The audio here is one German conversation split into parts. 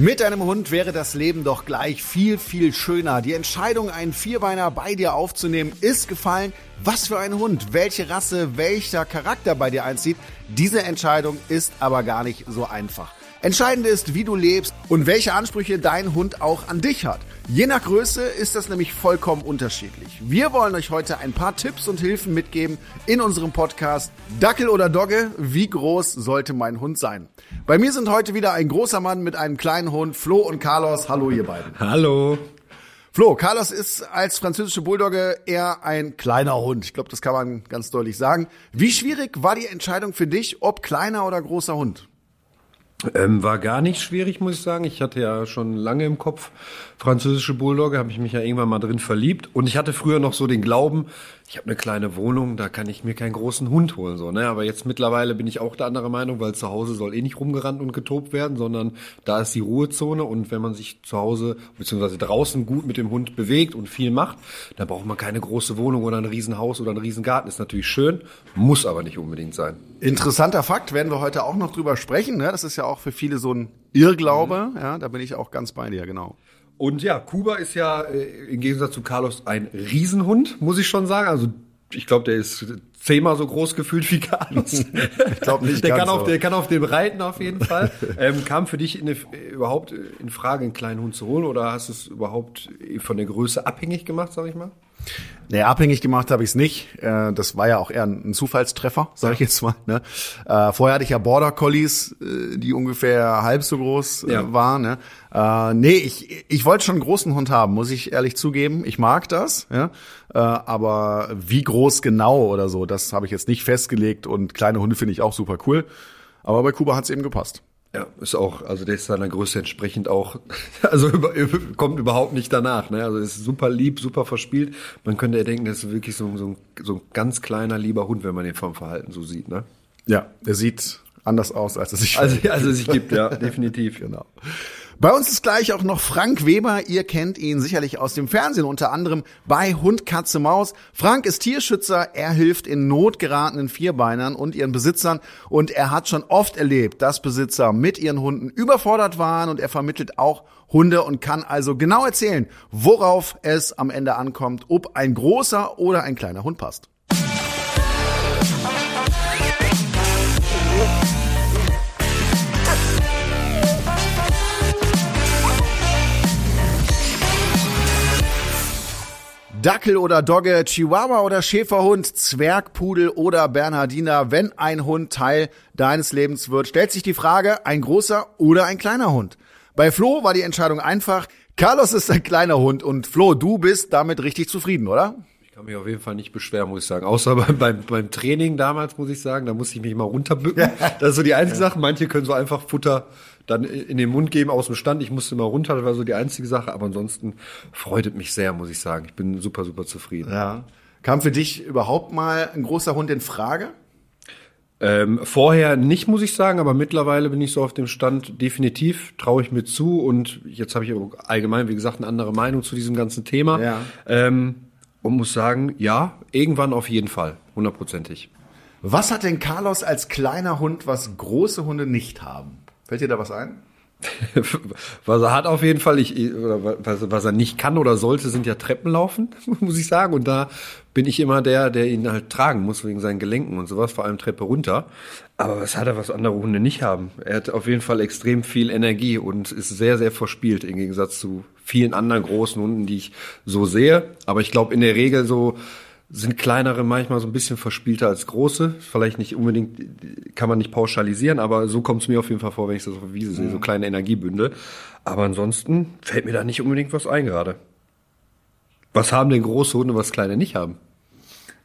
Mit einem Hund wäre das Leben doch gleich viel, viel schöner. Die Entscheidung, einen Vierbeiner bei dir aufzunehmen, ist gefallen. Was für ein Hund, welche Rasse, welcher Charakter bei dir einzieht, diese Entscheidung ist aber gar nicht so einfach. Entscheidend ist, wie du lebst und welche Ansprüche dein Hund auch an dich hat. Je nach Größe ist das nämlich vollkommen unterschiedlich. Wir wollen euch heute ein paar Tipps und Hilfen mitgeben in unserem Podcast Dackel oder Dogge, wie groß sollte mein Hund sein? Bei mir sind heute wieder ein großer Mann mit einem kleinen Hund, Flo und Carlos. Hallo ihr beiden. Hallo. Flo, Carlos ist als französische Bulldogge eher ein kleiner Hund. Ich glaube, das kann man ganz deutlich sagen. Wie schwierig war die Entscheidung für dich, ob kleiner oder großer Hund? Ähm, war gar nicht schwierig, muss ich sagen. Ich hatte ja schon lange im Kopf französische Bulldogge, habe ich mich ja irgendwann mal drin verliebt. Und ich hatte früher noch so den Glauben, ich habe eine kleine Wohnung, da kann ich mir keinen großen Hund holen. so. Ne? Aber jetzt mittlerweile bin ich auch der andere Meinung, weil zu Hause soll eh nicht rumgerannt und getobt werden, sondern da ist die Ruhezone. Und wenn man sich zu Hause beziehungsweise draußen gut mit dem Hund bewegt und viel macht, dann braucht man keine große Wohnung oder ein Riesenhaus oder ein Riesengarten. Ist natürlich schön, muss aber nicht unbedingt sein. Interessanter Fakt, werden wir heute auch noch drüber sprechen. Ne? Das ist ja auch für viele so ein Irrglaube. Mhm. Ja, da bin ich auch ganz bei dir, genau. Und ja, Kuba ist ja äh, im Gegensatz zu Carlos ein Riesenhund, muss ich schon sagen. Also ich glaube, der ist zehnmal so groß gefühlt wie Carlos. ich glaube nicht. der, kann auf, der kann auf dem reiten auf jeden Fall. ähm, kam für dich in eine, überhaupt in Frage, einen kleinen Hund zu holen oder hast du es überhaupt von der Größe abhängig gemacht, sag ich mal? Nee, abhängig gemacht habe ich es nicht. Äh, das war ja auch eher ein Zufallstreffer, sage ich jetzt mal. Ne? Äh, vorher hatte ich ja Border Collies, äh, die ungefähr halb so groß ja. waren. Ne? Nee, ich, ich wollte schon einen großen Hund haben, muss ich ehrlich zugeben. Ich mag das, ja. aber wie groß genau oder so, das habe ich jetzt nicht festgelegt. Und kleine Hunde finde ich auch super cool. Aber bei Kuba hat es eben gepasst. Ja, ist auch, also der ist seiner Größe entsprechend auch, also über, kommt überhaupt nicht danach. Ne? Also ist super lieb, super verspielt. Man könnte ja denken, das ist wirklich so, so, ein, so ein ganz kleiner, lieber Hund, wenn man den vom Verhalten so sieht. Ne? Ja, er sieht anders aus, als er sich also, als er sich gibt, ja, definitiv. Genau. Bei uns ist gleich auch noch Frank Weber. Ihr kennt ihn sicherlich aus dem Fernsehen, unter anderem bei Hund, Katze, Maus. Frank ist Tierschützer. Er hilft in Not geratenen Vierbeinern und ihren Besitzern. Und er hat schon oft erlebt, dass Besitzer mit ihren Hunden überfordert waren. Und er vermittelt auch Hunde und kann also genau erzählen, worauf es am Ende ankommt, ob ein großer oder ein kleiner Hund passt. Dackel oder Dogge, Chihuahua oder Schäferhund, Zwergpudel oder Bernhardiner, wenn ein Hund Teil deines Lebens wird, stellt sich die Frage, ein großer oder ein kleiner Hund. Bei Flo war die Entscheidung einfach. Carlos ist ein kleiner Hund und Flo, du bist damit richtig zufrieden, oder? Ich kann mich auf jeden Fall nicht beschweren, muss ich sagen. Außer beim, beim, beim Training damals, muss ich sagen, da musste ich mich mal runterbücken. Das ist so die einzige Sache. Manche können so einfach Futter dann in den Mund geben aus dem Stand. Ich musste mal runter, das war so die einzige Sache. Aber ansonsten freut es mich sehr, muss ich sagen. Ich bin super, super zufrieden. Ja. Kam für dich überhaupt mal ein großer Hund in Frage? Ähm, vorher nicht, muss ich sagen, aber mittlerweile bin ich so auf dem Stand, definitiv traue ich mir zu und jetzt habe ich allgemein, wie gesagt, eine andere Meinung zu diesem ganzen Thema. Ja. Ähm, und muss sagen, ja, irgendwann auf jeden Fall, hundertprozentig. Was hat denn Carlos als kleiner Hund, was große Hunde nicht haben? Fällt dir da was ein? was er hat auf jeden Fall, ich, oder was, was er nicht kann oder sollte, sind ja Treppen laufen, muss ich sagen. Und da bin ich immer der, der ihn halt tragen muss wegen seinen Gelenken und sowas, vor allem Treppe runter. Aber was hat er, was andere Hunde nicht haben? Er hat auf jeden Fall extrem viel Energie und ist sehr, sehr verspielt im Gegensatz zu vielen anderen großen Hunden, die ich so sehe. Aber ich glaube in der Regel so, sind kleinere manchmal so ein bisschen verspielter als große. Vielleicht nicht unbedingt, kann man nicht pauschalisieren, aber so kommt es mir auf jeden Fall vor, wenn ich das auf der Wiese sehe, so kleine Energiebünde. Aber ansonsten fällt mir da nicht unbedingt was ein gerade. Was haben denn große Hunde, was kleine nicht haben?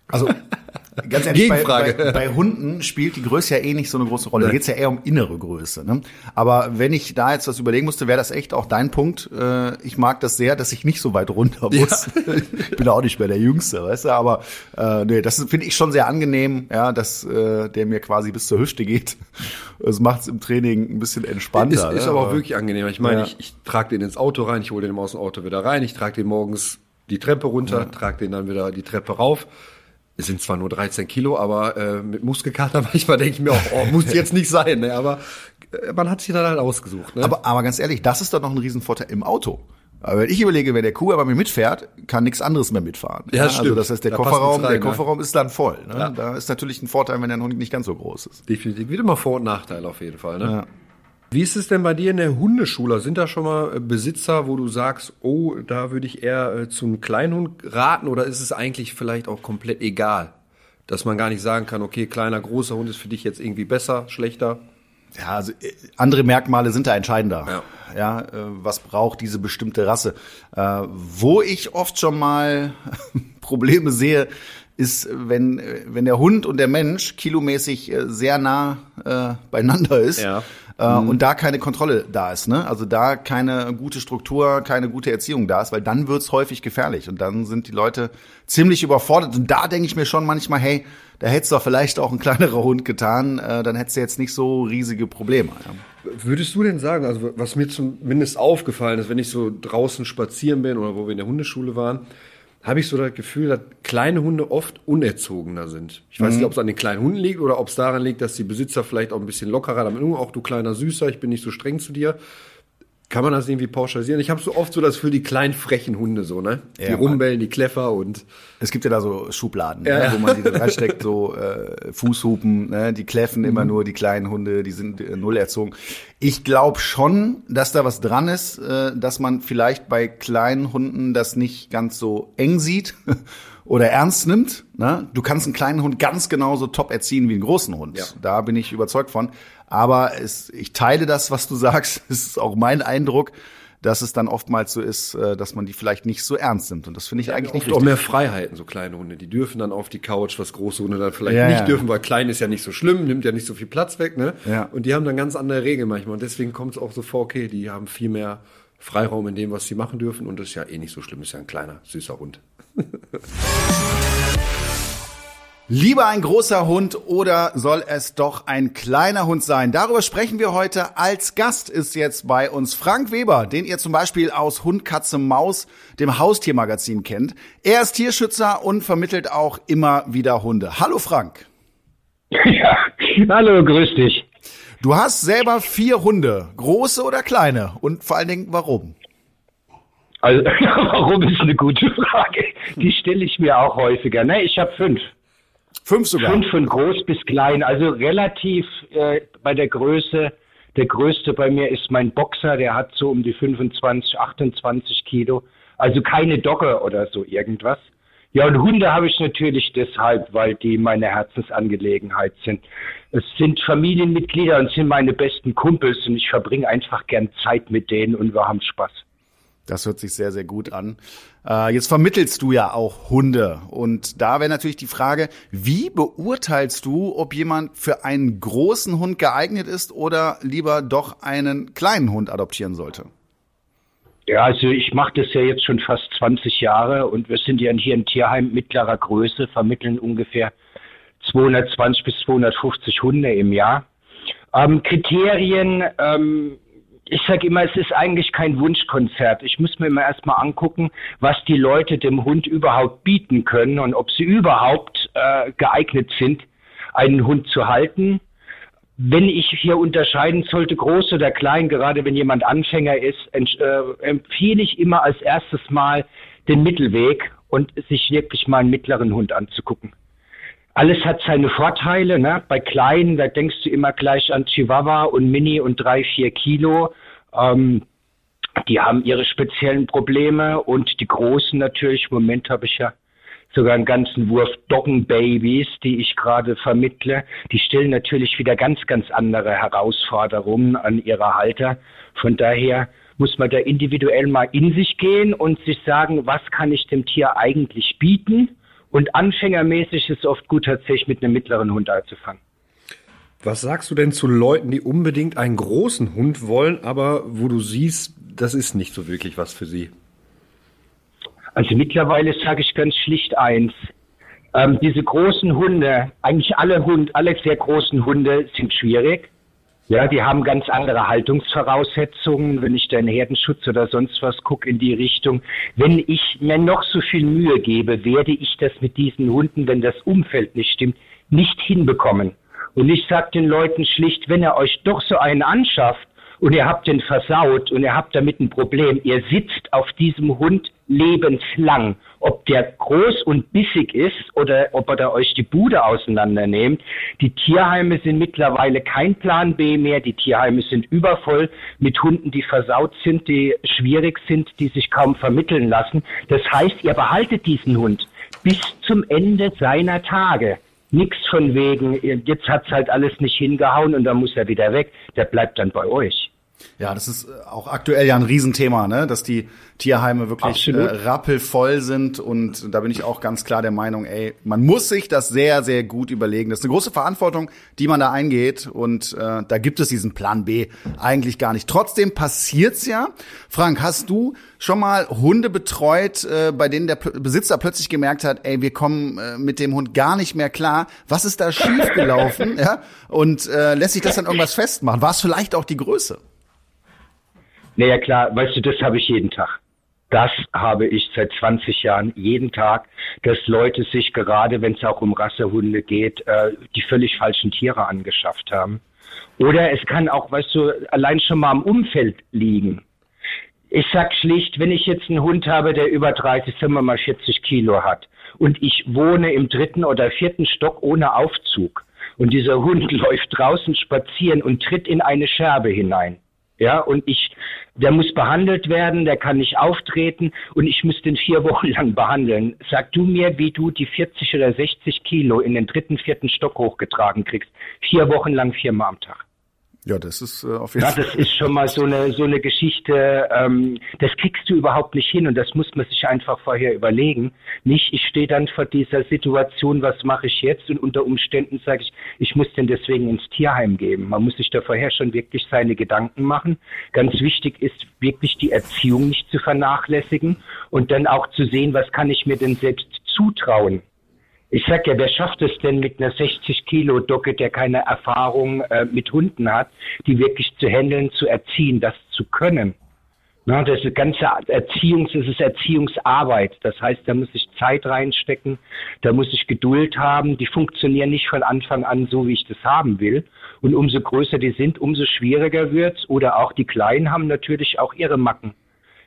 Also ganz ehrlich, bei, bei, bei, Hunden spielt die Größe ja eh nicht so eine große Rolle. Da geht's ja eher um innere Größe. Ne? Aber wenn ich da jetzt was überlegen musste, wäre das echt auch dein Punkt. Äh, ich mag das sehr, dass ich nicht so weit runter muss. Ja. ich bin auch nicht mehr der Jüngste, weißt du. Aber äh, nee, das finde ich schon sehr angenehm, ja, dass äh, der mir quasi bis zur Hüfte geht. Das macht's im Training ein bisschen entspannter. Ist, ist aber auch wirklich angenehm. Ich meine, ja. ich, ich trage den ins Auto rein, ich hole den aus dem Auto wieder rein, ich trage den morgens die Treppe runter, ja. trage den dann wieder die Treppe rauf Es sind zwar nur 13 Kilo, aber äh, mit Muskelkater manchmal denke ich mir auch, oh, muss jetzt nicht sein. Ne? Aber äh, man hat sich dann halt ausgesucht. Ne? Aber, aber ganz ehrlich, das ist doch noch ein Riesenvorteil im Auto. Aber wenn ich überlege, wenn der Kuh aber mit mitfährt, kann nichts anderes mehr mitfahren. Ja, stimmt. Also das heißt, der Da Kofferraum, rein, der ne? Kofferraum ist dann voll. Ne? Ja. Da ist natürlich ein Vorteil, wenn der Hund nicht ganz so groß ist. Definitiv. Wieder mal Vor- und Nachteil auf jeden Fall. Ne? Ja. Wie ist es denn bei dir in der Hundeschule? Sind da schon mal äh, Besitzer, wo du sagst, oh, da würde ich eher äh, zu einem Kleinhund raten oder ist es eigentlich vielleicht auch komplett egal? Dass man gar nicht sagen kann, okay, kleiner, großer Hund ist für dich jetzt irgendwie besser, schlechter? Ja, also äh, andere Merkmale sind da entscheidender. Ja. Ja, äh, was braucht diese bestimmte Rasse? Äh, wo ich oft schon mal Probleme sehe, ist, wenn, wenn der Hund und der Mensch kilomäßig sehr nah äh, beieinander ist Ja. Äh, und da keine Kontrolle da ist. Ne? Also da keine gute Struktur, keine gute Erziehung da ist, weil dann wird's häufig gefährlich und dann sind die Leute ziemlich überfordert. Und da denke ich mir schon manchmal, hey, da hättest doch vielleicht auch ein kleinerer Hund getan, äh, dann hättest du jetzt nicht so riesige Probleme. Ja. Würdest du denn sagen, also was mir zumindest aufgefallen ist, wenn ich so draußen spazieren bin oder wo wir in der Hundeschule waren, habe ich so das Gefühl, dass kleine Hunde oft unerzogener sind. Ich weiß nicht, ob es an den kleinen Hunden liegt oder ob es daran liegt, dass die Besitzer vielleicht auch ein bisschen lockerer damit umgehen. Auch du kleiner Süßer, ich bin nicht so streng zu dir. Kann man das irgendwie pauschalisieren? Ich habe so oft so das für die kleinen frechen Hunde so, ne? die Ja, rumbellen, die Kleffer und Es gibt ja da so Schubladen, Ja, ne, ja. wo man die da reinsteckt, so äh, Fußhupen, ne, die kläffen immer nur die kleinen Hunde, die sind äh, null erzogen. Ich glaube schon, dass da was dran ist, äh, dass man vielleicht bei kleinen Hunden das nicht ganz so eng sieht oder ernst nimmt. Ne? Du kannst einen kleinen Hund ganz genauso top erziehen wie einen großen Hund. Ja. Da bin ich überzeugt von. Aber es, ich teile das, was du sagst. Es ist auch mein Eindruck, dass es dann oftmals so ist, äh, dass man die vielleicht nicht so ernst nimmt. Und das finde ich eigentlich nicht oft auch richtig. mehr Freiheiten, so kleine Hunde. Die dürfen dann auf die Couch, was große Hunde dann vielleicht Ja, nicht ja. dürfen, weil klein ist ja nicht so schlimm, nimmt ja nicht so viel Platz weg, ne? Ja. Und die haben dann ganz andere Regeln manchmal. Und deswegen kommt es auch so vor, okay, die haben viel mehr Freiraum in dem, was sie machen dürfen. Und das ist ja eh nicht so schlimm, ist ja ein kleiner, süßer Hund. Lieber ein großer Hund oder soll es doch ein kleiner Hund sein? Darüber sprechen wir heute. Als Gast ist jetzt bei uns Frank Weber, den ihr zum Beispiel aus Hund, Katze, Maus, dem Haustiermagazin kennt. Er ist Tierschützer und vermittelt auch immer wieder Hunde. Hallo Frank. Ja, hallo, grüß dich. Du hast selber vier Hunde, große oder kleine? Und vor allen Dingen, warum? Also, warum ist eine gute Frage? Die stelle ich mir auch häufiger. Ne, ich habe fünf. Fünf sogar. Fünf von groß bis klein. Also relativ äh, bei der Größe. Der größte bei mir ist mein Boxer, der hat so um die 25, 28 Kilo. Also keine Dogge oder so irgendwas. Ja, und Hunde habe ich natürlich deshalb, weil die meine Herzensangelegenheit sind. Es sind Familienmitglieder und sind meine besten Kumpels und ich verbringe einfach gern Zeit mit denen und wir haben Spaß. Das hört sich sehr, sehr gut an. Äh, jetzt vermittelst du ja auch Hunde. Und da wäre natürlich die Frage, wie beurteilst du, ob jemand für einen großen Hund geeignet ist oder lieber doch einen kleinen Hund adoptieren sollte? Ja, also ich mache das ja jetzt schon fast 20 Jahre und wir sind ja hier ein Tierheim mittlerer Größe, vermitteln ungefähr 220 bis 250 Hunde im Jahr. Ähm, Kriterien, ähm, ich sage immer, es ist eigentlich kein Wunschkonzert. Ich muss mir immer erstmal angucken, was die Leute dem Hund überhaupt bieten können und ob sie überhaupt äh, geeignet sind, einen Hund zu halten. Wenn ich hier unterscheiden sollte, groß oder klein, gerade wenn jemand Anfänger ist, äh, empfehle ich immer als erstes Mal den Mittelweg und sich wirklich mal einen mittleren Hund anzugucken. Alles hat seine Vorteile. Ne? Bei Kleinen, da denkst du immer gleich an Chihuahua und Mini und drei, vier Kilo. Ähm, die haben ihre speziellen Probleme und die Großen natürlich. Im Moment habe ich ja sogar einen ganzen Wurf Doggenbabys, die ich gerade vermittle. Die stellen natürlich wieder ganz, ganz andere Herausforderungen an ihre Halter. Von daher muss man da individuell mal in sich gehen und sich sagen, was kann ich dem Tier eigentlich bieten? Und anfängermäßig ist es oft gut, tatsächlich mit einem mittleren Hund anzufangen. Was sagst du denn zu Leuten, die unbedingt einen großen Hund wollen, aber wo du siehst, das ist nicht so wirklich was für sie? Also mittlerweile sage ich ganz schlicht eins. Ähm, diese großen Hunde, eigentlich alle Hunde, alle sehr großen Hunde sind schwierig. Ja, die haben ganz andere Haltungsvoraussetzungen. Wenn ich da in Herdenschutz oder sonst was gucke in die Richtung. Wenn ich mir noch so viel Mühe gebe, werde ich das mit diesen Hunden, wenn das Umfeld nicht stimmt, nicht hinbekommen. Und ich sage den Leuten schlicht, wenn ihr euch doch so einen anschafft und ihr habt den versaut und ihr habt damit ein Problem, ihr sitzt auf diesem Hund lebenslang. Ob der groß und bissig ist oder ob er da euch die Bude auseinandernehmt. Die Tierheime sind mittlerweile kein Plan B mehr. Die Tierheime sind übervoll mit Hunden, die versaut sind, die schwierig sind, die sich kaum vermitteln lassen. Das heißt, ihr behaltet diesen Hund bis zum Ende seiner Tage. Nix von wegen, jetzt hat's halt alles nicht hingehauen und dann muss er wieder weg. Der bleibt dann bei euch. Ja, das ist äh, auch aktuell ja ein Riesenthema, ne? dass die Tierheime wirklich äh, rappelvoll sind und da bin ich auch ganz klar der Meinung, ey, man muss sich das sehr, sehr gut überlegen. Das ist eine große Verantwortung, die man da eingeht und äh, da gibt es diesen Plan B eigentlich gar nicht. Trotzdem passiert's ja. Frank, hast du schon mal Hunde betreut, äh, bei denen der Besitzer plötzlich gemerkt hat, ey, wir kommen äh, mit dem Hund gar nicht mehr klar. Was ist da schiefgelaufen? ja? Und äh, lässt sich das dann irgendwas festmachen? War es vielleicht auch die Größe? Naja klar, weißt du, das habe ich jeden Tag. Das habe ich seit 20 Jahren jeden Tag, dass Leute sich gerade, wenn es auch um Rassehunde geht, äh, die völlig falschen Tiere angeschafft haben. Oder es kann auch, weißt du, allein schon mal am Umfeld liegen. Ich sag schlicht, wenn ich jetzt einen Hund habe, der über 30, sagen wir mal 40 Kilo hat und ich wohne im dritten oder vierten Stock ohne Aufzug und dieser Hund läuft draußen spazieren und tritt in eine Scherbe hinein, ja, und ich, der muss behandelt werden, der kann nicht auftreten und ich muss den vier Wochen lang behandeln. Sag du mir, wie du die 40 oder 60 Kilo in den dritten, vierten Stock hochgetragen kriegst. Vier Wochen lang, viermal am Tag. Ja, das ist äh, auf jeden Fall. Ja, das ist schon mal so eine so eine Geschichte. Ähm, das kriegst du überhaupt nicht hin und das muss man sich einfach vorher überlegen. Nicht, ich stehe dann vor dieser Situation, was mache ich jetzt? Und unter Umständen sage ich, ich muss den deswegen ins Tierheim geben. Man muss sich da vorher schon wirklich seine Gedanken machen. Ganz wichtig ist wirklich die Erziehung nicht zu vernachlässigen und dann auch zu sehen, was kann ich mir denn selbst zutrauen. Ich sag ja, wer schafft es denn mit einer 60 Kilo Docke, der keine Erfahrung äh, mit Hunden hat, die wirklich zu handeln, zu erziehen, das zu können? Na, das ist ganze Erziehungs, das ist Erziehungsarbeit. Das heißt, da muss ich Zeit reinstecken, da muss ich Geduld haben. Die funktionieren nicht von Anfang an so, wie ich das haben will. Und umso größer die sind, umso schwieriger wird's. Oder auch die Kleinen haben natürlich auch ihre Macken.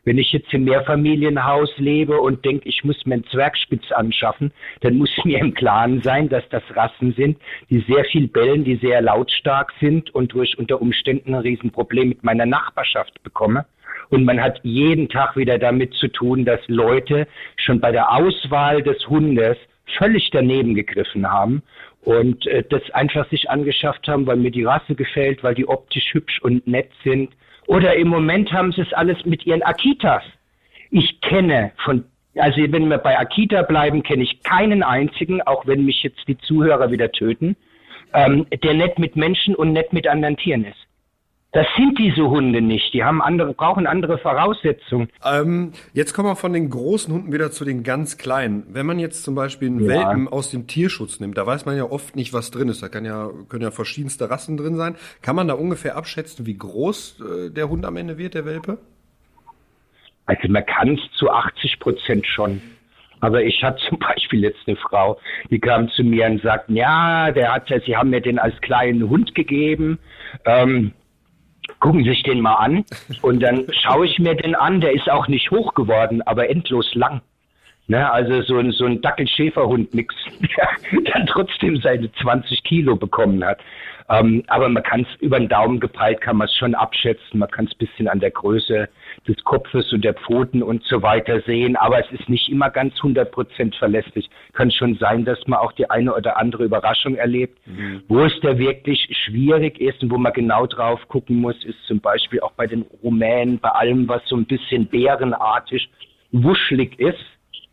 Wenn ich jetzt im Mehrfamilienhaus lebe und denke, ich muss mir einen Zwergspitz anschaffen, dann muss mir im Klaren sein, dass das Rassen sind, die sehr viel bellen, die sehr lautstark sind und durch unter Umständen ein Riesenproblem mit meiner Nachbarschaft bekomme. Und man hat jeden Tag wieder damit zu tun, dass Leute schon bei der Auswahl des Hundes völlig daneben gegriffen haben und äh, das einfach sich angeschafft haben, weil mir die Rasse gefällt, weil die optisch hübsch und nett sind oder im Moment haben sie es alles mit ihren Akitas. Ich kenne von, also wenn wir bei Akita bleiben, kenne ich keinen einzigen, auch wenn mich jetzt die Zuhörer wieder töten, ähm, der nett mit Menschen und nett mit anderen Tieren ist. Das sind diese Hunde nicht. Die haben andere, brauchen andere Voraussetzungen. Ähm, jetzt kommen wir von den großen Hunden wieder zu den ganz kleinen. Wenn man jetzt zum Beispiel einen ja. Welpen aus dem Tierschutz nimmt, da weiß man ja oft nicht, was drin ist. Da kann ja, können ja verschiedenste Rassen drin sein. Kann man da ungefähr abschätzen, wie groß äh, der Hund am Ende wird, der Welpe? Also man kann es zu 80 Prozent schon. Aber ich hatte zum Beispiel jetzt eine Frau, die kam zu mir und sagt, ja, der hat ja, sie haben mir den als kleinen Hund gegeben. Ähm, gucken Sie sich den mal an. Und dann schaue ich mir den an, der ist auch nicht hoch geworden, aber endlos lang. Ne, also so ein, so ein Dackel-Schäferhund-Mix, der dann trotzdem seine 20 Kilo bekommen hat. Ähm, aber man kann es über den Daumen gepeilt, kann man es schon abschätzen. Man kann es bisschen an der Größe des Kopfes und der Pfoten und so weiter sehen. Aber es ist nicht immer ganz 100 Prozent verlässlich. Kann schon sein, dass man auch die eine oder andere Überraschung erlebt. Mhm. Wo es da wirklich schwierig ist und wo man genau drauf gucken muss, ist zum Beispiel auch bei den Rumänen, bei allem, was so ein bisschen bärenartig wuschelig ist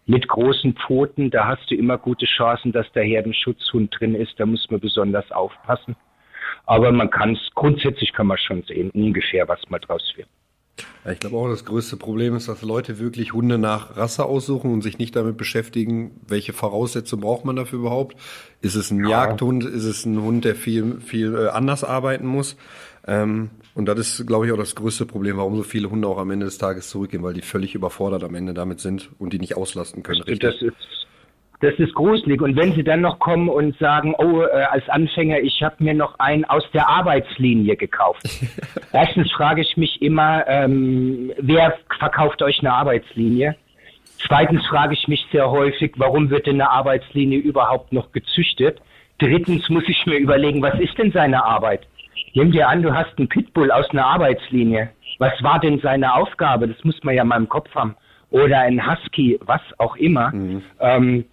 mit großen Pfoten, da hast du immer gute Chancen, dass der Herdenschutzhund drin ist. Da muss man besonders aufpassen. Aber man kann es, grundsätzlich kann man schon sehen, ungefähr, was mal draus wird. Ich glaube auch, das größte Problem ist, dass Leute wirklich Hunde nach Rasse aussuchen und sich nicht damit beschäftigen, welche Voraussetzungen braucht man dafür überhaupt. Ist es ein ja. Jagdhund? Ist es ein Hund, der viel, viel äh, anders arbeiten muss? Ähm, und das ist, glaube ich, auch das größte Problem, warum so viele Hunde auch am Ende des Tages zurückgehen, weil die völlig überfordert am Ende damit sind und die nicht auslasten können. Also das ist das ist gruselig. Und wenn Sie dann noch kommen und sagen, oh, äh, als Anfänger, ich habe mir noch einen aus der Arbeitslinie gekauft. Erstens frage ich mich immer, ähm, wer verkauft euch eine Arbeitslinie? Zweitens frage ich mich sehr häufig, warum wird denn eine Arbeitslinie überhaupt noch gezüchtet? Drittens muss ich mir überlegen, was ist denn seine Arbeit? Nimm dir an, du hast einen Pitbull aus einer Arbeitslinie. Was war denn seine Aufgabe? Das muss man ja mal im Kopf haben. Oder ein Husky, was auch immer. Mhm. Ähm,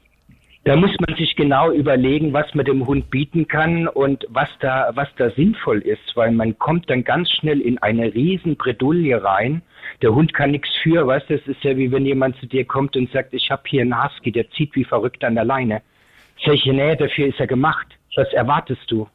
da muss man sich genau überlegen, was man dem Hund bieten kann und was da, was da sinnvoll ist, weil man kommt dann ganz schnell in eine riesen Bredouille rein. Der Hund kann nichts für, weißt du, es ist ja wie wenn jemand zu dir kommt und sagt, ich habe hier einen Husky, der zieht wie verrückt an der Leine. Welche Nähe dafür ist er gemacht? Was erwartest du?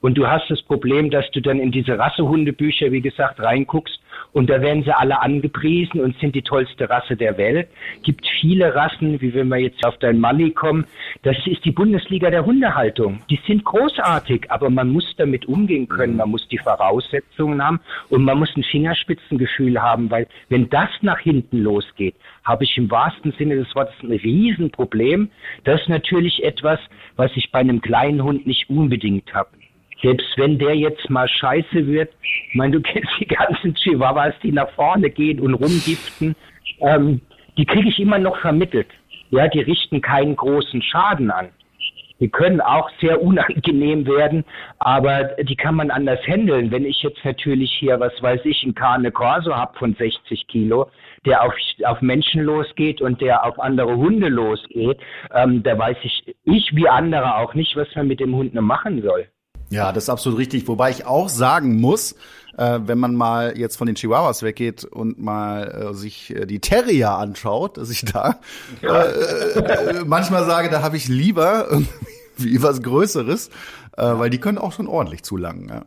Und du hast das Problem, dass du dann in diese Rassehundebücher, wie gesagt, reinguckst und da werden sie alle angepriesen und sind die tollste Rasse der Welt. Gibt viele Rassen, wie wenn wir jetzt auf dein Mali kommen, das ist die Bundesliga der Hundehaltung. Die sind großartig, aber man muss damit umgehen können, man muss die Voraussetzungen haben und man muss ein Fingerspitzengefühl haben, weil wenn das nach hinten losgeht, habe ich im wahrsten Sinne des Wortes ein Riesenproblem. Das ist natürlich etwas, was ich bei einem kleinen Hund nicht unbedingt habe. Selbst wenn der jetzt mal scheiße wird, ich meine, du kennst die ganzen Chihuahuas, die nach vorne gehen und rumgiften, ähm, die kriege ich immer noch vermittelt. Ja, die richten keinen großen Schaden an. Die können auch sehr unangenehm werden, aber die kann man anders handeln. Wenn ich jetzt natürlich hier, was weiß ich, einen Carne Corso habe von 60 Kilo, der auf, auf Menschen losgeht und der auf andere Hunde losgeht, ähm, da weiß ich, ich wie andere auch nicht, was man mit dem Hund noch machen soll. Ja, das ist absolut richtig. Wobei ich auch sagen muss, äh, wenn man mal jetzt von den Chihuahuas weggeht und mal äh, sich äh, die Terrier anschaut, dass ich da äh, äh, manchmal sage, da habe ich lieber irgendwie was Größeres, äh, weil die können auch schon ordentlich zulangen. Ja.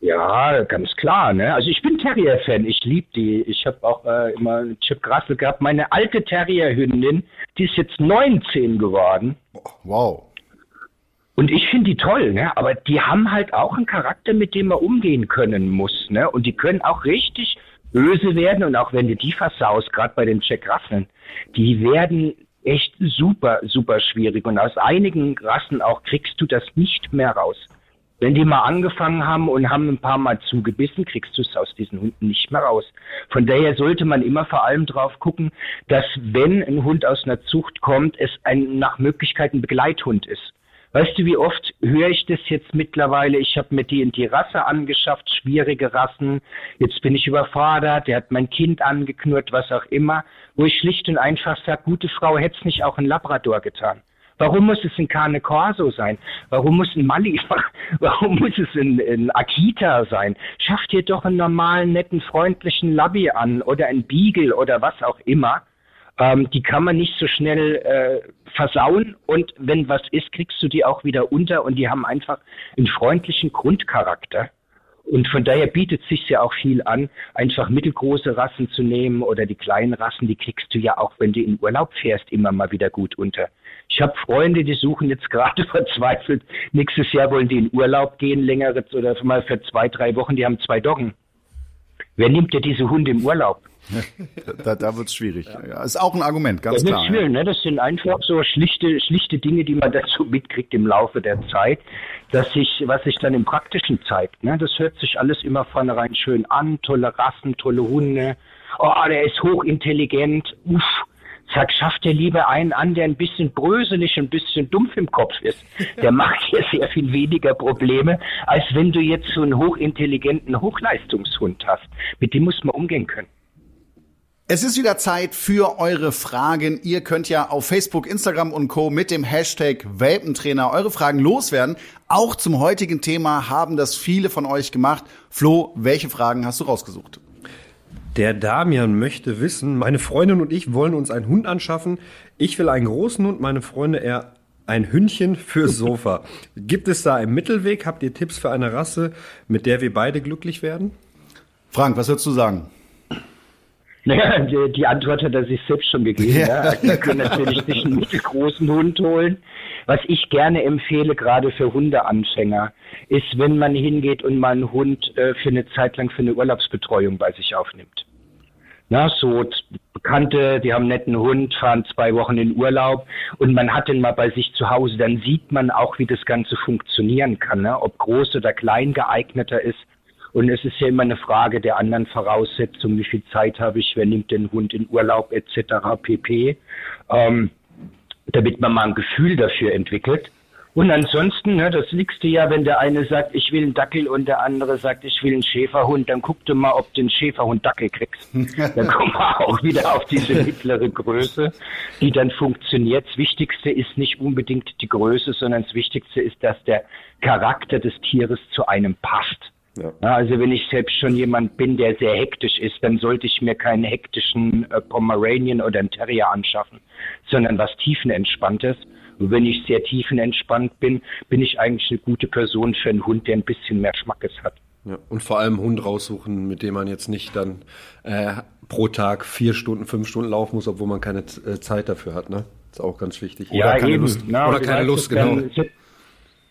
Ja, ganz klar. Ne? Also ich bin Terrier-Fan. Ich liebe die. Ich habe auch äh, immer einen Chip Grassel gehabt. Meine alte Terrier-Hündin, die ist jetzt 19 geworden. Wow. Und ich finde die toll, ne? aber die haben halt auch einen Charakter, mit dem man umgehen können muss. Ne? Und die können auch richtig böse werden. Und auch wenn du die versaust, gerade bei den Jack Russeln, die werden echt super, super schwierig. Und aus einigen Rassen auch kriegst du das nicht mehr raus. Wenn die mal angefangen haben und haben ein paar Mal zugebissen, kriegst du es aus diesen Hunden nicht mehr raus. Von daher sollte man immer vor allem drauf gucken, dass wenn ein Hund aus einer Zucht kommt, es ein nach Möglichkeit ein Begleithund ist. Weißt du, wie oft höre ich das jetzt mittlerweile? Ich habe mir die in die Rasse angeschafft, schwierige Rassen. Jetzt bin ich überfordert, der hat mein Kind angeknurrt, was auch immer. Wo ich schlicht und einfach sage, gute Frau, hätte es nicht auch ein Labrador getan? Warum muss es ein Carne Corso sein? Warum muss ein Mali, warum muss es ein, ein Akita sein? Schafft ihr doch einen normalen, netten, freundlichen Labby an oder ein Beagle oder was auch immer ähm, die kann man nicht so schnell äh, versauen und wenn was ist, kriegst du die auch wieder unter und die haben einfach einen freundlichen Grundcharakter. Und von daher bietet sich ja auch viel an, einfach mittelgroße Rassen zu nehmen oder die kleinen Rassen, die kriegst du ja auch, wenn du in Urlaub fährst, immer mal wieder gut unter. Ich habe Freunde, die suchen jetzt gerade verzweifelt, nächstes Jahr wollen die in Urlaub gehen, längere oder mal für zwei, drei Wochen, die haben zwei Doggen. Wer nimmt dir diese Hunde im Urlaub? da da wird es schwierig. Ja. Ist auch ein Argument, ganz das klar. Schwierig, ja. ne? Das sind einfach so schlichte, schlichte Dinge, die man dazu mitkriegt im Laufe der Zeit, dass sich, was sich dann im Praktischen zeigt. Ne? Das hört sich alles immer vornherein schön an, tolle Rassen, tolle Hunde. Oh, der ist hochintelligent. Uff. Sag, schafft dir lieber einen an, der ein bisschen bröselig, ein bisschen dumpf im Kopf ist. Der macht dir sehr viel weniger Probleme, als wenn du jetzt so einen hochintelligenten Hochleistungshund hast. Mit dem muss man umgehen können. Es ist wieder Zeit für eure Fragen. Ihr könnt ja auf Facebook, Instagram und Co. mit dem Hashtag Welpentrainer eure Fragen loswerden. Auch zum heutigen Thema haben das viele von euch gemacht. Flo, welche Fragen hast du rausgesucht? Der Damian möchte wissen, meine Freundin und ich wollen uns einen Hund anschaffen. Ich will einen großen Hund, meine Freunde eher ein Hündchen fürs Sofa. Gibt es da einen Mittelweg? Habt ihr Tipps für eine Rasse, mit der wir beide glücklich werden? Frank, was würdest du sagen? Naja, die, die Antwort hat er sich selbst schon gegeben. Ja. Ja. Also kann natürlich sich einen mittelgroßen Hund holen. Was ich gerne empfehle, gerade für Hundeanfänger, ist, wenn man hingeht und mal einen Hund äh, für eine Zeit lang für eine Urlaubsbetreuung bei sich aufnimmt. Na, so Bekannte, die haben einen netten Hund, fahren zwei Wochen in Urlaub und man hat den mal bei sich zu Hause, dann sieht man auch, wie das Ganze funktionieren kann, ne? ob groß oder klein geeigneter ist. Und es ist ja immer eine Frage der anderen Voraussetzungen, wie viel Zeit habe ich, wer nimmt den Hund in Urlaub etc. pp. Ähm, damit man mal ein Gefühl dafür entwickelt. Und ansonsten, ne, das liegste ja, wenn der eine sagt, ich will einen Dackel und der andere sagt, ich will einen Schäferhund, dann guck du mal, ob du einen Schäferhund Dackel kriegst. dann kommen wir auch wieder auf diese mittlere Größe, die dann funktioniert. Das Wichtigste ist nicht unbedingt die Größe, sondern das Wichtigste ist, dass der Charakter des Tieres zu einem passt. Ja. Also wenn ich selbst schon jemand bin, der sehr hektisch ist, dann sollte ich mir keinen hektischen äh, Pomeranian oder einen Terrier anschaffen, sondern was tiefenentspanntes. Und wenn ich sehr tiefenentspannt bin, bin ich eigentlich eine gute Person für einen Hund, der ein bisschen mehr Schmackes hat. Ja, und vor allem Hund raussuchen, mit dem man jetzt nicht dann äh, pro Tag vier Stunden, fünf Stunden laufen muss, obwohl man keine äh, Zeit dafür hat. Ne? Ist auch ganz wichtig. Oder ja, keine eben. Lust. Na, oder keine Lust, genau. Dann,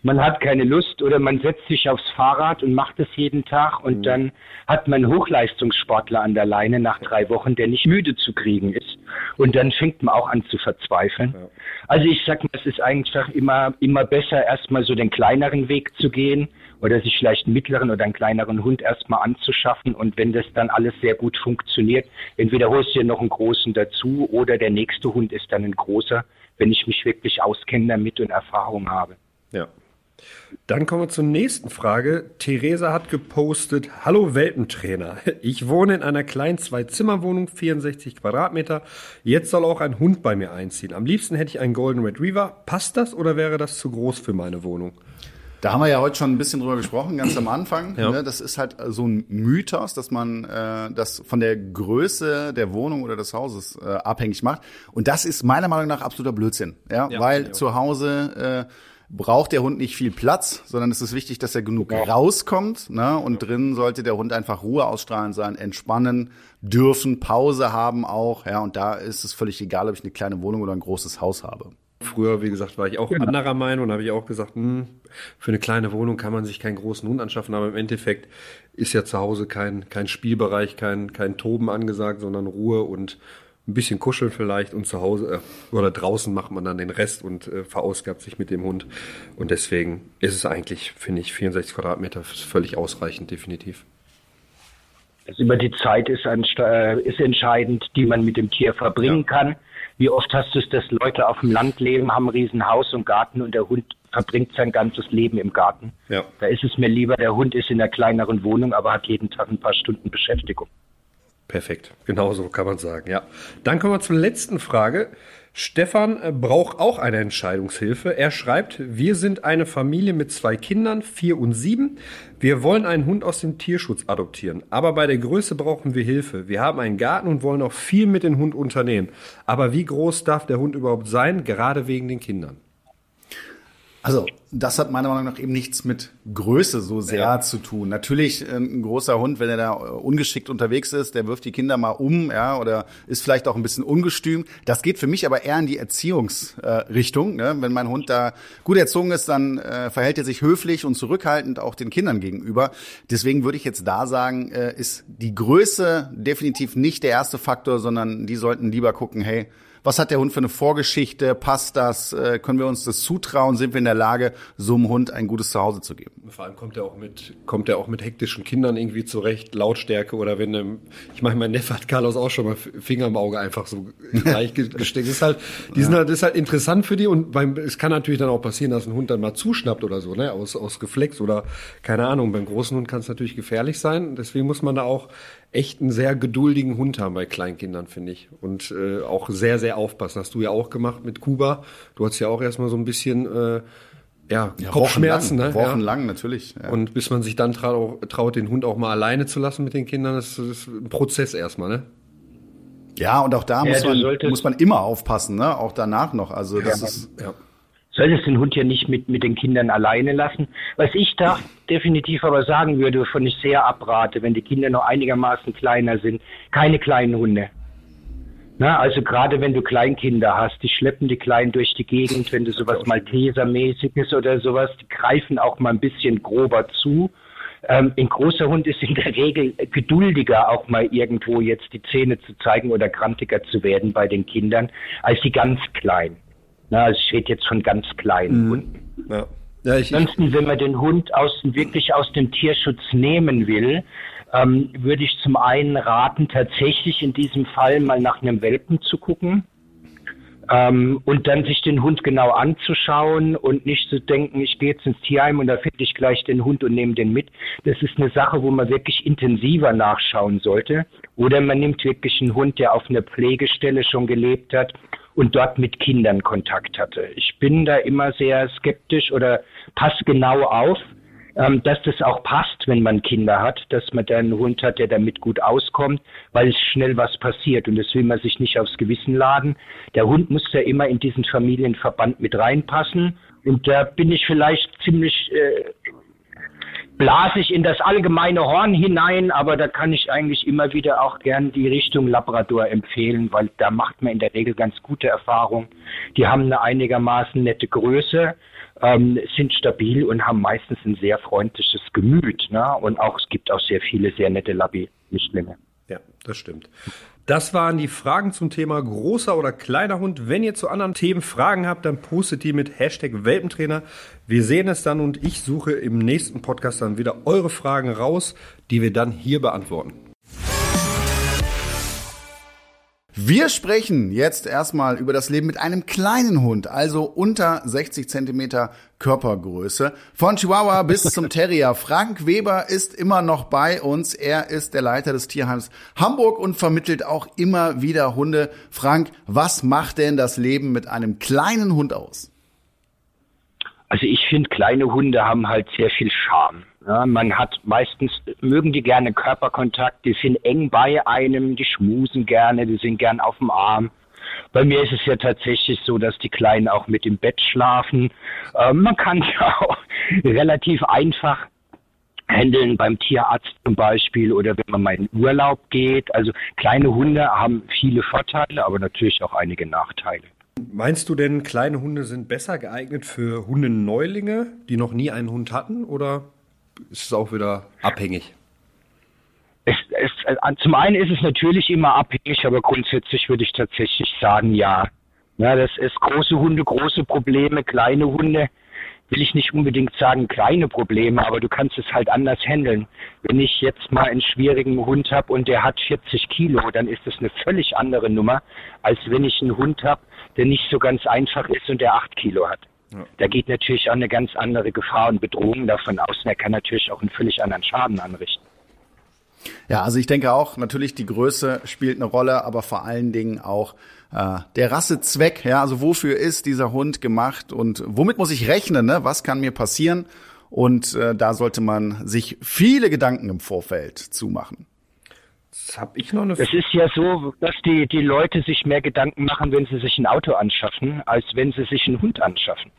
man hat keine Lust oder man setzt sich aufs Fahrrad und macht es jeden Tag und mhm. dann hat man einen Hochleistungssportler an der Leine nach drei Wochen, der nicht müde zu kriegen ist. Und dann fängt man auch an zu verzweifeln. Ja. Also ich sag mal, es ist einfach immer, immer besser, erstmal so den kleineren Weg zu gehen oder sich vielleicht einen mittleren oder einen kleineren Hund erstmal anzuschaffen. Und wenn das dann alles sehr gut funktioniert, entweder holst du dir noch einen großen dazu oder der nächste Hund ist dann ein großer, wenn ich mich wirklich auskenne damit und Erfahrung habe. Ja, dann kommen wir zur nächsten Frage. Theresa hat gepostet, Hallo Welpentrainer. Ich wohne in einer kleinen Zwei-Zimmer-Wohnung, 64 Quadratmeter. Jetzt soll auch ein Hund bei mir einziehen. Am liebsten hätte ich einen Golden Retriever. Passt das oder wäre das zu groß für meine Wohnung? Da haben wir ja heute schon ein bisschen drüber gesprochen, ganz am Anfang. Ja. Ne? Das ist halt so ein Mythos, dass man äh, das von der Größe der Wohnung oder des Hauses äh, abhängig macht. Und das ist meiner Meinung nach absoluter Blödsinn. Ja, ja weil ja. zu Hause äh, braucht der Hund nicht viel Platz, sondern es ist wichtig, dass er genug ja. rauskommt. Ne? Und ja. drinnen sollte der Hund einfach Ruhe ausstrahlen sein, entspannen dürfen, Pause haben auch. Ja, und da ist es völlig egal, ob ich eine kleine Wohnung oder ein großes Haus habe. Früher, wie gesagt, war ich auch genau. anderer Meinung und habe ich auch gesagt, hm, für eine kleine Wohnung kann man sich keinen großen Hund anschaffen, aber im Endeffekt ist ja zu Hause kein, kein Spielbereich, kein, kein Toben angesagt, sondern Ruhe und ein bisschen kuscheln vielleicht und zu Hause äh, oder draußen macht man dann den Rest und äh, verausgabt sich mit dem Hund. Und deswegen ist es eigentlich, finde ich, 64 Quadratmeter völlig ausreichend, definitiv. Also über die Zeit ist, äh, ist entscheidend, die man mit dem Tier verbringen ja. kann. Wie oft hast du es, dass Leute auf dem Land leben, haben ein Riesenhaus und Garten und der Hund verbringt sein ganzes Leben im Garten. Ja. Da ist es mir lieber, der Hund ist in einer kleineren Wohnung, aber hat jeden Tag ein paar Stunden Beschäftigung. Perfekt, genau so kann man sagen, ja. Dann kommen wir zur letzten Frage. Stefan braucht auch eine Entscheidungshilfe. Er schreibt, wir sind eine Familie mit zwei Kindern, vier und sieben. Wir wollen einen Hund aus dem Tierschutz adoptieren. Aber bei der Größe brauchen wir Hilfe. Wir haben einen Garten und wollen auch viel mit dem Hund unternehmen. Aber wie groß darf der Hund überhaupt sein, gerade wegen den Kindern? Also, das hat meiner Meinung nach eben nichts mit Größe so sehr ja. zu tun. Natürlich äh, ein großer Hund, wenn er da äh, ungeschickt unterwegs ist, der wirft die Kinder mal um, ja, oder ist vielleicht auch ein bisschen ungestüm. Das geht für mich aber eher in die Erziehungsrichtung. Ne? Wenn mein Hund da gut erzogen ist, dann äh, verhält er sich höflich und zurückhaltend auch den Kindern gegenüber. Deswegen würde ich jetzt da sagen, äh, ist die Größe definitiv nicht der erste Faktor, sondern die sollten lieber gucken, hey, was hat der Hund für eine Vorgeschichte? Passt das? Äh, können wir uns das zutrauen? Sind wir in der Lage, so einem Hund ein gutes Zuhause zu geben? Vor allem kommt er auch mit, kommt er auch mit hektischen Kindern irgendwie zurecht, Lautstärke oder wenn, ähm, ich meine, mein Neffe hat Carlos auch schon mal Finger im Auge einfach so gleich gesteckt. ist halt, die sind halt, das ist halt interessant für die und beim, es kann natürlich dann auch passieren, dass ein Hund dann mal zuschnappt oder so, ne, aus, aus Geflex oder keine Ahnung. Beim großen Hund kann es natürlich gefährlich sein. Deswegen muss man da auch echt einen sehr geduldigen Hund haben bei Kleinkindern, finde ich. Und äh, auch sehr, sehr aufpassen. Hast du ja auch gemacht mit Kuba. Du hast ja auch erstmal so ein bisschen äh, ja, ja, Kopfschmerzen. Wochenlang, ne? Wochenlang ja. natürlich. Ja. Und bis man sich dann traut, traut, den Hund auch mal alleine zu lassen mit den Kindern, das ist ein Prozess erstmal, ne? Ja, und auch da muss, man, muss man immer aufpassen, ne? Auch danach noch. Also das ist. Ja solltest den Hund ja nicht mit, mit den Kindern alleine lassen. Was ich da definitiv aber sagen würde, wovon ich sehr abrate, wenn die Kinder noch einigermaßen kleiner sind, keine kleinen Hunde. Na, also gerade wenn du Kleinkinder hast, die schleppen die Kleinen durch die Gegend, wenn du sowas Maltesermäßiges oder sowas, die greifen auch mal ein bisschen grober zu. Ähm, ein großer Hund ist in der Regel geduldiger, auch mal irgendwo jetzt die Zähne zu zeigen oder grantiger zu werden bei den Kindern, als die ganz Kleinen. Na, ich rede jetzt von ganz kleinen mhm. Hunden. Ja. Ja, ich, Ansonsten, wenn man den Hund aus, wirklich aus dem Tierschutz nehmen will, ähm, würde ich zum einen raten, tatsächlich in diesem Fall mal nach einem Welpen zu gucken. Ähm, und dann sich den Hund genau anzuschauen und nicht zu denken, ich gehe jetzt ins Tierheim und da finde ich gleich den Hund und nehme den mit. Das ist eine Sache, wo man wirklich intensiver nachschauen sollte. Oder man nimmt wirklich einen Hund, der auf einer Pflegestelle schon gelebt hat und dort mit Kindern Kontakt hatte. Ich bin da immer sehr skeptisch oder passe genau auf, ähm, dass das auch passt, wenn man Kinder hat, dass man da einen Hund hat, der damit gut auskommt, weil es schnell was passiert und das will man sich nicht aufs Gewissen laden. Der Hund muss ja immer in diesen Familienverband mit reinpassen und da bin ich vielleicht ziemlich äh, blase ich in das allgemeine Horn hinein, aber da kann ich eigentlich immer wieder auch gern die Richtung Labrador empfehlen, weil da macht man in der Regel ganz gute Erfahrungen. Die haben eine einigermaßen nette Größe, ähm, sind stabil und haben meistens ein sehr freundliches Gemüt. Ne? Und auch es gibt auch sehr viele sehr nette Labby-Mischlinge. Ja, das stimmt. Das waren die Fragen zum Thema großer oder kleiner Hund. Wenn ihr zu anderen Themen Fragen habt, dann postet die mit Hashtag Welpentrainer. Wir sehen es dann und ich suche im nächsten Podcast dann wieder eure Fragen raus, die wir dann hier beantworten. Wir sprechen jetzt erstmal über das Leben mit einem kleinen Hund, also unter 60 Zentimeter Körpergröße. Von Chihuahua bis zum Terrier. Frank Weber ist immer noch bei uns. Er ist der Leiter des Tierheims Hamburg und vermittelt auch immer wieder Hunde. Frank, was macht denn das Leben mit einem kleinen Hund aus? Also ich finde, kleine Hunde haben halt sehr viel Charme. Ja, man hat meistens, mögen die gerne Körperkontakt, die sind eng bei einem, die schmusen gerne, die sind gern auf dem Arm. Bei mir ist es ja tatsächlich so, dass die Kleinen auch mit im Bett schlafen. Ähm, man kann ja auch relativ einfach handeln beim Tierarzt zum Beispiel oder wenn man mal in Urlaub geht. Also kleine Hunde haben viele Vorteile, aber natürlich auch einige Nachteile. Meinst du denn, kleine Hunde sind besser geeignet für Hundeneulinge, die noch nie einen Hund hatten, oder ist es auch wieder abhängig? Es, es, äh, zum einen ist es natürlich immer abhängig, aber grundsätzlich würde ich tatsächlich sagen, ja. ja. Das ist große Hunde, große Probleme, kleine Hunde will ich nicht unbedingt sagen kleine Probleme, aber du kannst es halt anders handeln. Wenn ich jetzt mal einen schwierigen Hund habe und der hat 40 Kilo, dann ist das eine völlig andere Nummer, als wenn ich einen Hund habe, der nicht so ganz einfach ist und der 8 Kilo hat. Ja. Da geht natürlich auch eine ganz andere Gefahr und Bedrohung davon aus. Und er kann natürlich auch einen völlig anderen Schaden anrichten. Ja, also ich denke auch, natürlich die Größe spielt eine Rolle, aber vor allen Dingen auch äh, der Rassezweck. Ja, also wofür ist dieser Hund gemacht und womit muss ich rechnen? Ne? Was kann mir passieren? Und äh, da sollte man sich viele Gedanken im Vorfeld zumachen. Das habe ich noch eine. Es ist ja so, dass die, die Leute sich mehr Gedanken machen, wenn sie sich ein Auto anschaffen, als wenn sie sich einen Hund anschaffen.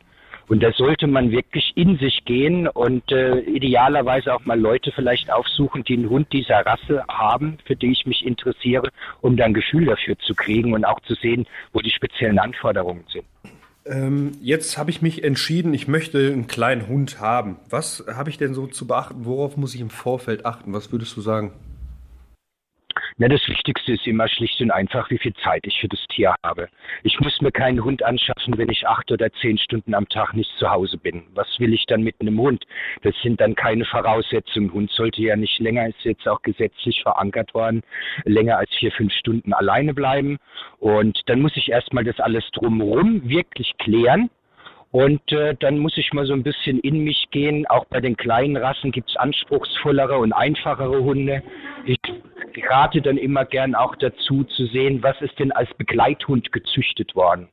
Und da sollte man wirklich in sich gehen und äh, idealerweise auch mal Leute vielleicht aufsuchen, die einen Hund dieser Rasse haben, für die ich mich interessiere, um dann ein Gefühl dafür zu kriegen und auch zu sehen, wo die speziellen Anforderungen sind. Ähm, jetzt habe ich mich entschieden, ich möchte einen kleinen Hund haben. Was habe ich denn so zu beachten? Worauf muss ich im Vorfeld achten? Was würdest du sagen? Na, das Wichtigste ist immer schlicht und einfach, wie viel Zeit ich für das Tier habe. Ich muss mir keinen Hund anschaffen, wenn ich acht oder zehn Stunden am Tag nicht zu Hause bin. Was will ich dann mit einem Hund? Das sind dann keine Voraussetzungen. Hund sollte ja nicht länger, ist jetzt auch gesetzlich verankert worden, länger als vier, fünf Stunden alleine bleiben. Und dann muss ich erstmal das alles drumherum wirklich klären. Und äh, dann muss ich mal so ein bisschen in mich gehen. Auch bei den kleinen Rassen gibt es anspruchsvollere und einfachere Hunde. Ich rate dann immer gern auch dazu zu sehen, was ist denn als Begleithund gezüchtet worden.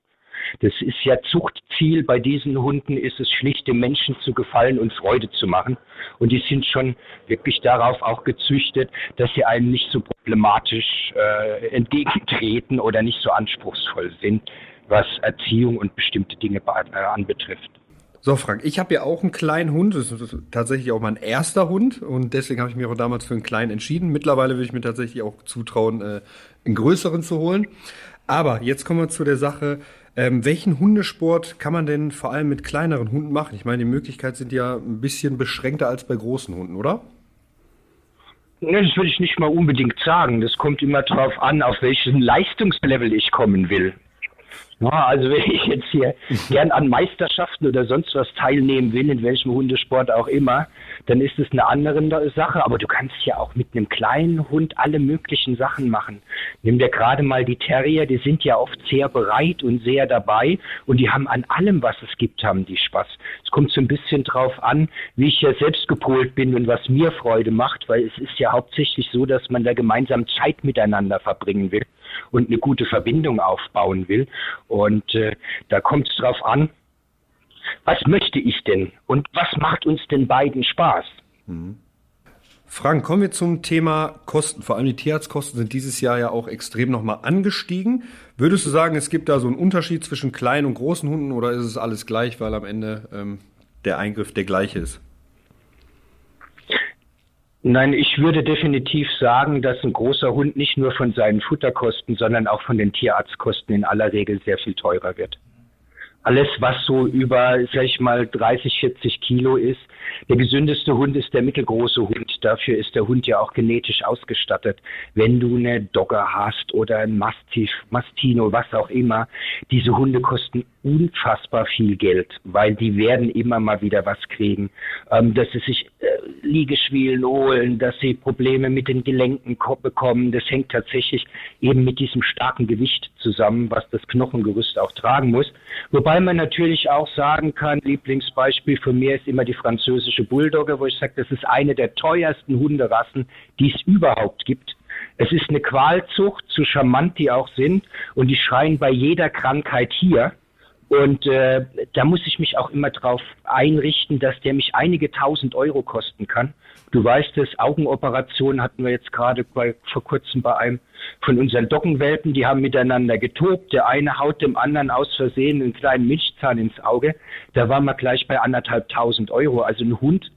Das ist ja Zuchtziel bei diesen Hunden, ist es schlicht dem Menschen zu gefallen und Freude zu machen. Und die sind schon wirklich darauf auch gezüchtet, dass sie einem nicht so problematisch äh, entgegentreten oder nicht so anspruchsvoll sind. Was Erziehung und bestimmte Dinge äh, anbetrifft. So, Frank, ich habe ja auch einen kleinen Hund. Das ist tatsächlich auch mein erster Hund und deswegen habe ich mich auch damals für einen kleinen entschieden. Mittlerweile würde ich mir tatsächlich auch zutrauen, äh, einen größeren zu holen. Aber jetzt kommen wir zu der Sache, ähm, welchen Hundesport kann man denn vor allem mit kleineren Hunden machen? Ich meine, die Möglichkeiten sind ja ein bisschen beschränkter als bei großen Hunden, oder? Ne, das würde ich nicht mal unbedingt sagen. Das kommt immer darauf an, auf welchen Leistungslevel ich kommen will. Ja, also wenn ich jetzt hier gern an Meisterschaften oder sonst was teilnehmen will, in welchem Hundesport auch immer, dann ist es eine andere Sache. Aber du kannst ja auch mit einem kleinen Hund alle möglichen Sachen machen. Nimm dir gerade mal die Terrier, die sind ja oft sehr bereit und sehr dabei und die haben an allem, was es gibt, haben die Spaß. Es kommt so ein bisschen drauf an, wie ich ja selbst gepolt bin und was mir Freude macht, weil es ist ja hauptsächlich so, dass man da gemeinsam Zeit miteinander verbringen will und eine gute Verbindung aufbauen will. Und äh, da kommt es drauf an, was möchte ich denn und was macht uns denn beiden Spaß? Mhm. Frank, kommen wir zum Thema Kosten. Vor allem die Tierarztkosten sind dieses Jahr ja auch extrem nochmal angestiegen. Würdest du sagen, es gibt da so einen Unterschied zwischen kleinen und großen Hunden oder ist es alles gleich, weil am Ende ähm, der Eingriff der gleiche ist? Nein, ich würde definitiv sagen, dass ein großer Hund nicht nur von seinen Futterkosten, sondern auch von den Tierarztkosten in aller Regel sehr viel teurer wird alles, was so über, sag ich mal, 30, 40 Kilo ist. Der gesündeste Hund ist der mittelgroße Hund. Dafür ist der Hund ja auch genetisch ausgestattet. Wenn du eine Dogger hast oder ein Mastiff, Mastino, was auch immer, diese Hunde kosten unfassbar viel Geld, weil die werden immer mal wieder was kriegen, ähm, dass sie sich äh, Liegeschwielen holen, dass sie Probleme mit den Gelenken bekommen. Das hängt tatsächlich eben mit diesem starken Gewicht zusammen, was das Knochengerüst auch tragen muss. Wobei man natürlich auch sagen kann, Lieblingsbeispiel von mir ist immer die französische Bulldogge, wo ich sage, das ist eine der teuersten Hunderassen, die es überhaupt gibt. Es ist eine Qualzucht, so charmant die auch sind, und die schreien bei jeder Krankheit hier. Und äh, da muss ich mich auch immer darauf einrichten, dass der mich einige tausend Euro kosten kann. Du weißt es, Augenoperationen hatten wir jetzt gerade bei, vor kurzem bei einem von unseren Dockenwelpen, die haben miteinander getobt. Der eine haut dem anderen aus Versehen einen kleinen Milchzahn ins Auge. Da waren wir gleich bei anderthalb tausend Euro. Also ein Hund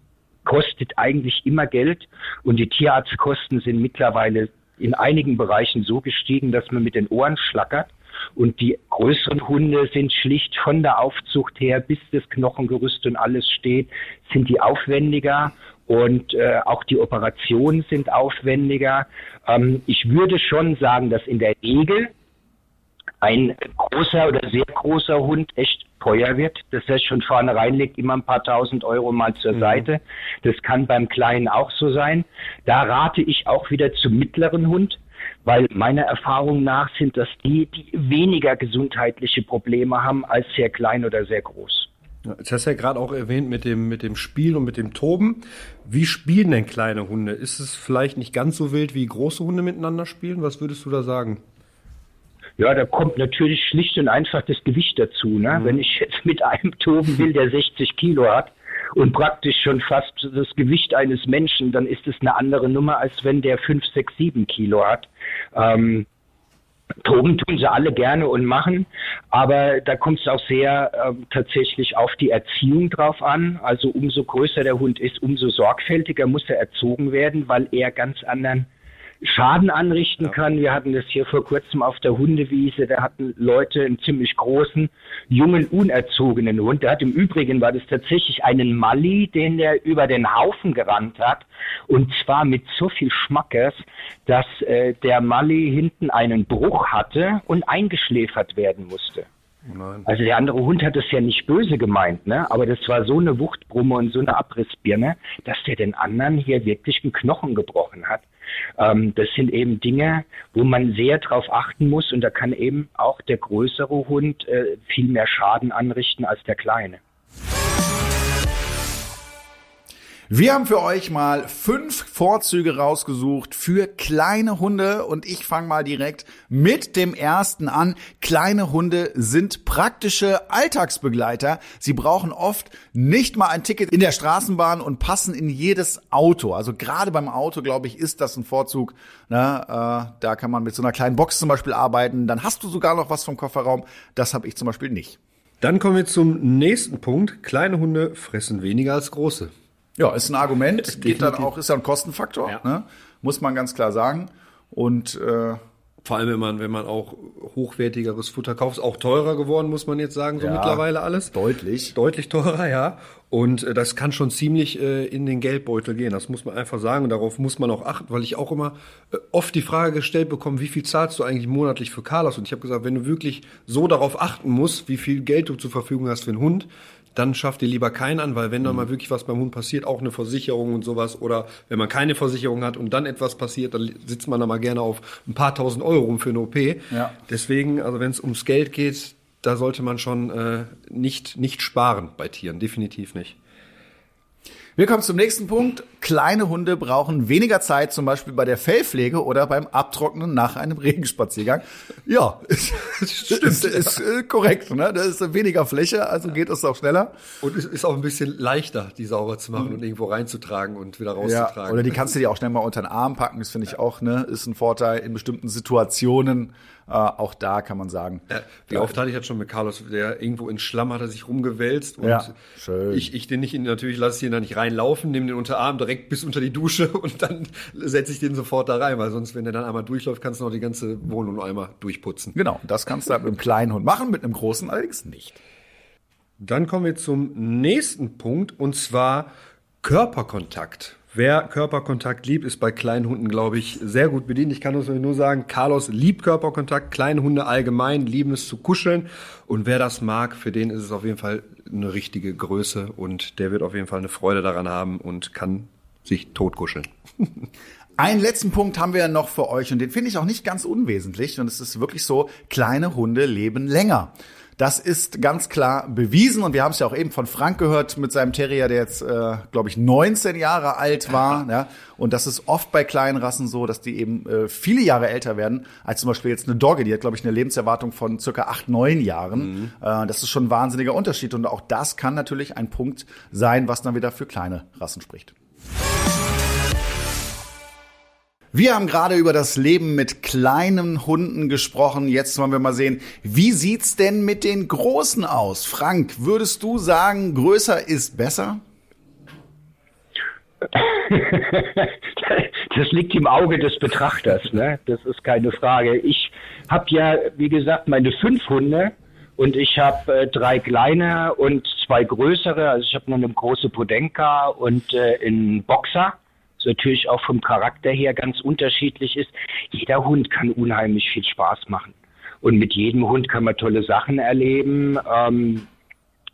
kostet eigentlich immer Geld und die Tierarztkosten sind mittlerweile in einigen Bereichen so gestiegen, dass man mit den Ohren schlackert. Und die größeren Hunde sind schlicht von der Aufzucht her, bis das Knochengerüst und alles steht, sind die aufwendiger und äh, auch die Operationen sind aufwendiger. Ähm, ich würde schon sagen, dass in der Regel ein großer oder sehr großer Hund echt teuer wird. Das heißt, schon vornherein legt immer ein paar tausend Euro mal zur mhm. Seite. Das kann beim Kleinen auch so sein. Da rate ich auch wieder zum mittleren Hund weil meiner Erfahrung nach sind das die, die weniger gesundheitliche Probleme haben als sehr klein oder sehr groß. Jetzt hast du ja gerade auch erwähnt mit dem, mit dem Spiel und mit dem Toben. Wie spielen denn kleine Hunde? Ist es vielleicht nicht ganz so wild, wie große Hunde miteinander spielen? Was würdest du da sagen? Ja, da kommt natürlich schlicht und einfach das Gewicht dazu. Ne? Mhm. Wenn ich jetzt mit einem toben will, der 60 Kilo hat, und praktisch schon fast das Gewicht eines Menschen, dann ist es eine andere Nummer, als wenn der 5, 6, 7 Kilo hat. Ähm, Toben tun sie alle gerne und machen, aber da kommt es auch sehr äh, tatsächlich auf die Erziehung drauf an. Also umso größer der Hund ist, umso sorgfältiger muss er erzogen werden, weil er ganz anderen Schaden anrichten ja. kann. Wir hatten das hier vor kurzem auf der Hundewiese. Da hatten Leute einen ziemlich großen, jungen, unerzogenen Hund. Der hat im Übrigen, war das tatsächlich einen Mali, den der über den Haufen gerannt hat. Und zwar mit so viel Schmackes, dass äh, der Mali hinten einen Bruch hatte und eingeschläfert werden musste. Nein. Also der andere Hund hat es ja nicht böse gemeint, ne? Aber das war so eine Wuchtbrumme und so eine Abrissbirne, dass der den anderen hier wirklich einen Knochen gebrochen hat. Ähm, das sind eben Dinge, wo man sehr darauf achten muss und da kann eben auch der größere Hund äh, viel mehr Schaden anrichten als der kleine. Wir haben für euch mal fünf Vorzüge rausgesucht für kleine Hunde und ich fange mal direkt mit dem ersten an. Kleine Hunde sind praktische Alltagsbegleiter. Sie brauchen oft nicht mal ein Ticket in der Straßenbahn und passen in jedes Auto. Also gerade beim Auto, glaube ich, ist das ein Vorzug. Ne? Äh, da kann man mit so einer kleinen Box zum Beispiel arbeiten. Dann hast du sogar noch was vom Kofferraum. Das habe ich zum Beispiel nicht. Dann kommen wir zum nächsten Punkt. Kleine Hunde fressen weniger als große. Ja, ist ein Argument. Geht dann auch, ist ja ein Kostenfaktor, ja. Ne? muss man ganz klar sagen. Und äh, vor allem, wenn man, wenn man auch hochwertigeres Futter kauft, auch teurer geworden, muss man jetzt sagen, so ja, mittlerweile alles. Deutlich. Deutlich teurer, ja. Und äh, das kann schon ziemlich äh, in den Geldbeutel gehen. Das muss man einfach sagen. Und darauf muss man auch achten, weil ich auch immer äh, oft die Frage gestellt bekomme, wie viel zahlst du eigentlich monatlich für Carlos? Und ich habe gesagt, wenn du wirklich so darauf achten musst, wie viel Geld du zur Verfügung hast für einen Hund, dann schafft ihr lieber keinen an, weil wenn da mhm. mal wirklich was beim Hund passiert, auch eine Versicherung und sowas, oder wenn man keine Versicherung hat und dann etwas passiert, dann sitzt man da mal gerne auf ein paar tausend Euro rum für eine OP. Ja. Deswegen, also wenn es ums Geld geht, da sollte man schon äh, nicht, nicht sparen bei Tieren, definitiv nicht. Wir kommen zum nächsten Punkt. Kleine Hunde brauchen weniger Zeit, zum Beispiel bei der Fellpflege oder beim Abtrocknen nach einem Regenspaziergang. Ja, stimmt, ist, ist äh, korrekt. Ne? Da ist weniger Fläche, also geht es auch schneller. Und es ist auch ein bisschen leichter, die sauber zu machen mhm. und irgendwo reinzutragen und wieder rauszutragen. Ja, oder die kannst du dir auch schnell mal unter den Arm packen. Das finde ich auch, ne, ist ein Vorteil in bestimmten Situationen. Äh, auch da kann man sagen. Ja, wie oft hatte ich jetzt schon mit Carlos, der irgendwo in Schlamm hat er sich rumgewälzt und ja, schön. ich, ich den nicht, in, natürlich lasse ich ihn da nicht reinlaufen, nehme den Unterarm direkt bis unter die Dusche und dann setze ich den sofort da rein, weil sonst, wenn der dann einmal durchläuft, kannst du noch die ganze Wohnung einmal durchputzen. Genau, das kannst du halt mit einem kleinen Hund machen, mit einem großen allerdings nicht. Dann kommen wir zum nächsten Punkt und zwar Körperkontakt. Wer Körperkontakt liebt, ist bei kleinen Hunden, glaube ich, sehr gut bedient. Ich kann uns nur sagen, Carlos liebt Körperkontakt, kleine Hunde allgemein lieben es zu kuscheln. Und wer das mag, für den ist es auf jeden Fall eine richtige Größe und der wird auf jeden Fall eine Freude daran haben und kann sich totkuscheln. Einen letzten Punkt haben wir noch für euch und den finde ich auch nicht ganz unwesentlich und es ist wirklich so, kleine Hunde leben länger. Das ist ganz klar bewiesen und wir haben es ja auch eben von Frank gehört mit seinem Terrier, der jetzt, äh, glaube ich, 19 Jahre alt war. Ja. Und das ist oft bei kleinen Rassen so, dass die eben äh, viele Jahre älter werden als zum Beispiel jetzt eine Dogge, die hat, glaube ich, eine Lebenserwartung von circa acht, neun Jahren. Mhm. Äh, das ist schon ein wahnsinniger Unterschied und auch das kann natürlich ein Punkt sein, was dann wieder für kleine Rassen spricht. Wir haben gerade über das Leben mit kleinen Hunden gesprochen. Jetzt wollen wir mal sehen, wie sieht's denn mit den großen aus? Frank, würdest du sagen, größer ist besser? das liegt im Auge des Betrachters, ne? Das ist keine Frage. Ich habe ja, wie gesagt, meine fünf Hunde und ich habe äh, drei kleine und zwei größere. Also ich habe noch eine große Podenka und äh, einen Boxer natürlich auch vom Charakter her ganz unterschiedlich ist. Jeder Hund kann unheimlich viel Spaß machen. Und mit jedem Hund kann man tolle Sachen erleben. Ähm,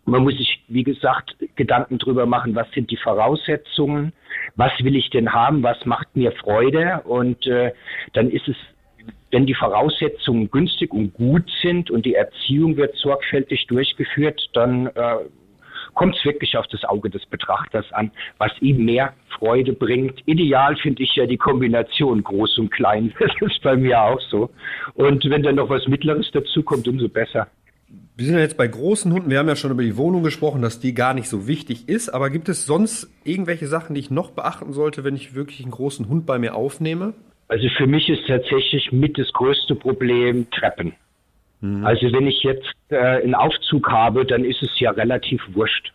man muss sich, wie gesagt, Gedanken drüber machen, was sind die Voraussetzungen, was will ich denn haben, was macht mir Freude. Und äh, dann ist es, wenn die Voraussetzungen günstig und gut sind und die Erziehung wird sorgfältig durchgeführt, dann äh, kommt es wirklich auf das Auge des Betrachters an, was ihm mehr Freude bringt. Ideal finde ich ja die Kombination groß und klein. Das ist bei mir auch so. Und wenn dann noch was Mittleres dazu kommt, umso besser. Wir sind ja jetzt bei großen Hunden. Wir haben ja schon über die Wohnung gesprochen, dass die gar nicht so wichtig ist. Aber gibt es sonst irgendwelche Sachen, die ich noch beachten sollte, wenn ich wirklich einen großen Hund bei mir aufnehme? Also für mich ist tatsächlich mit das größte Problem Treppen. Mhm. Also wenn ich jetzt äh, einen Aufzug habe, dann ist es ja relativ wurscht.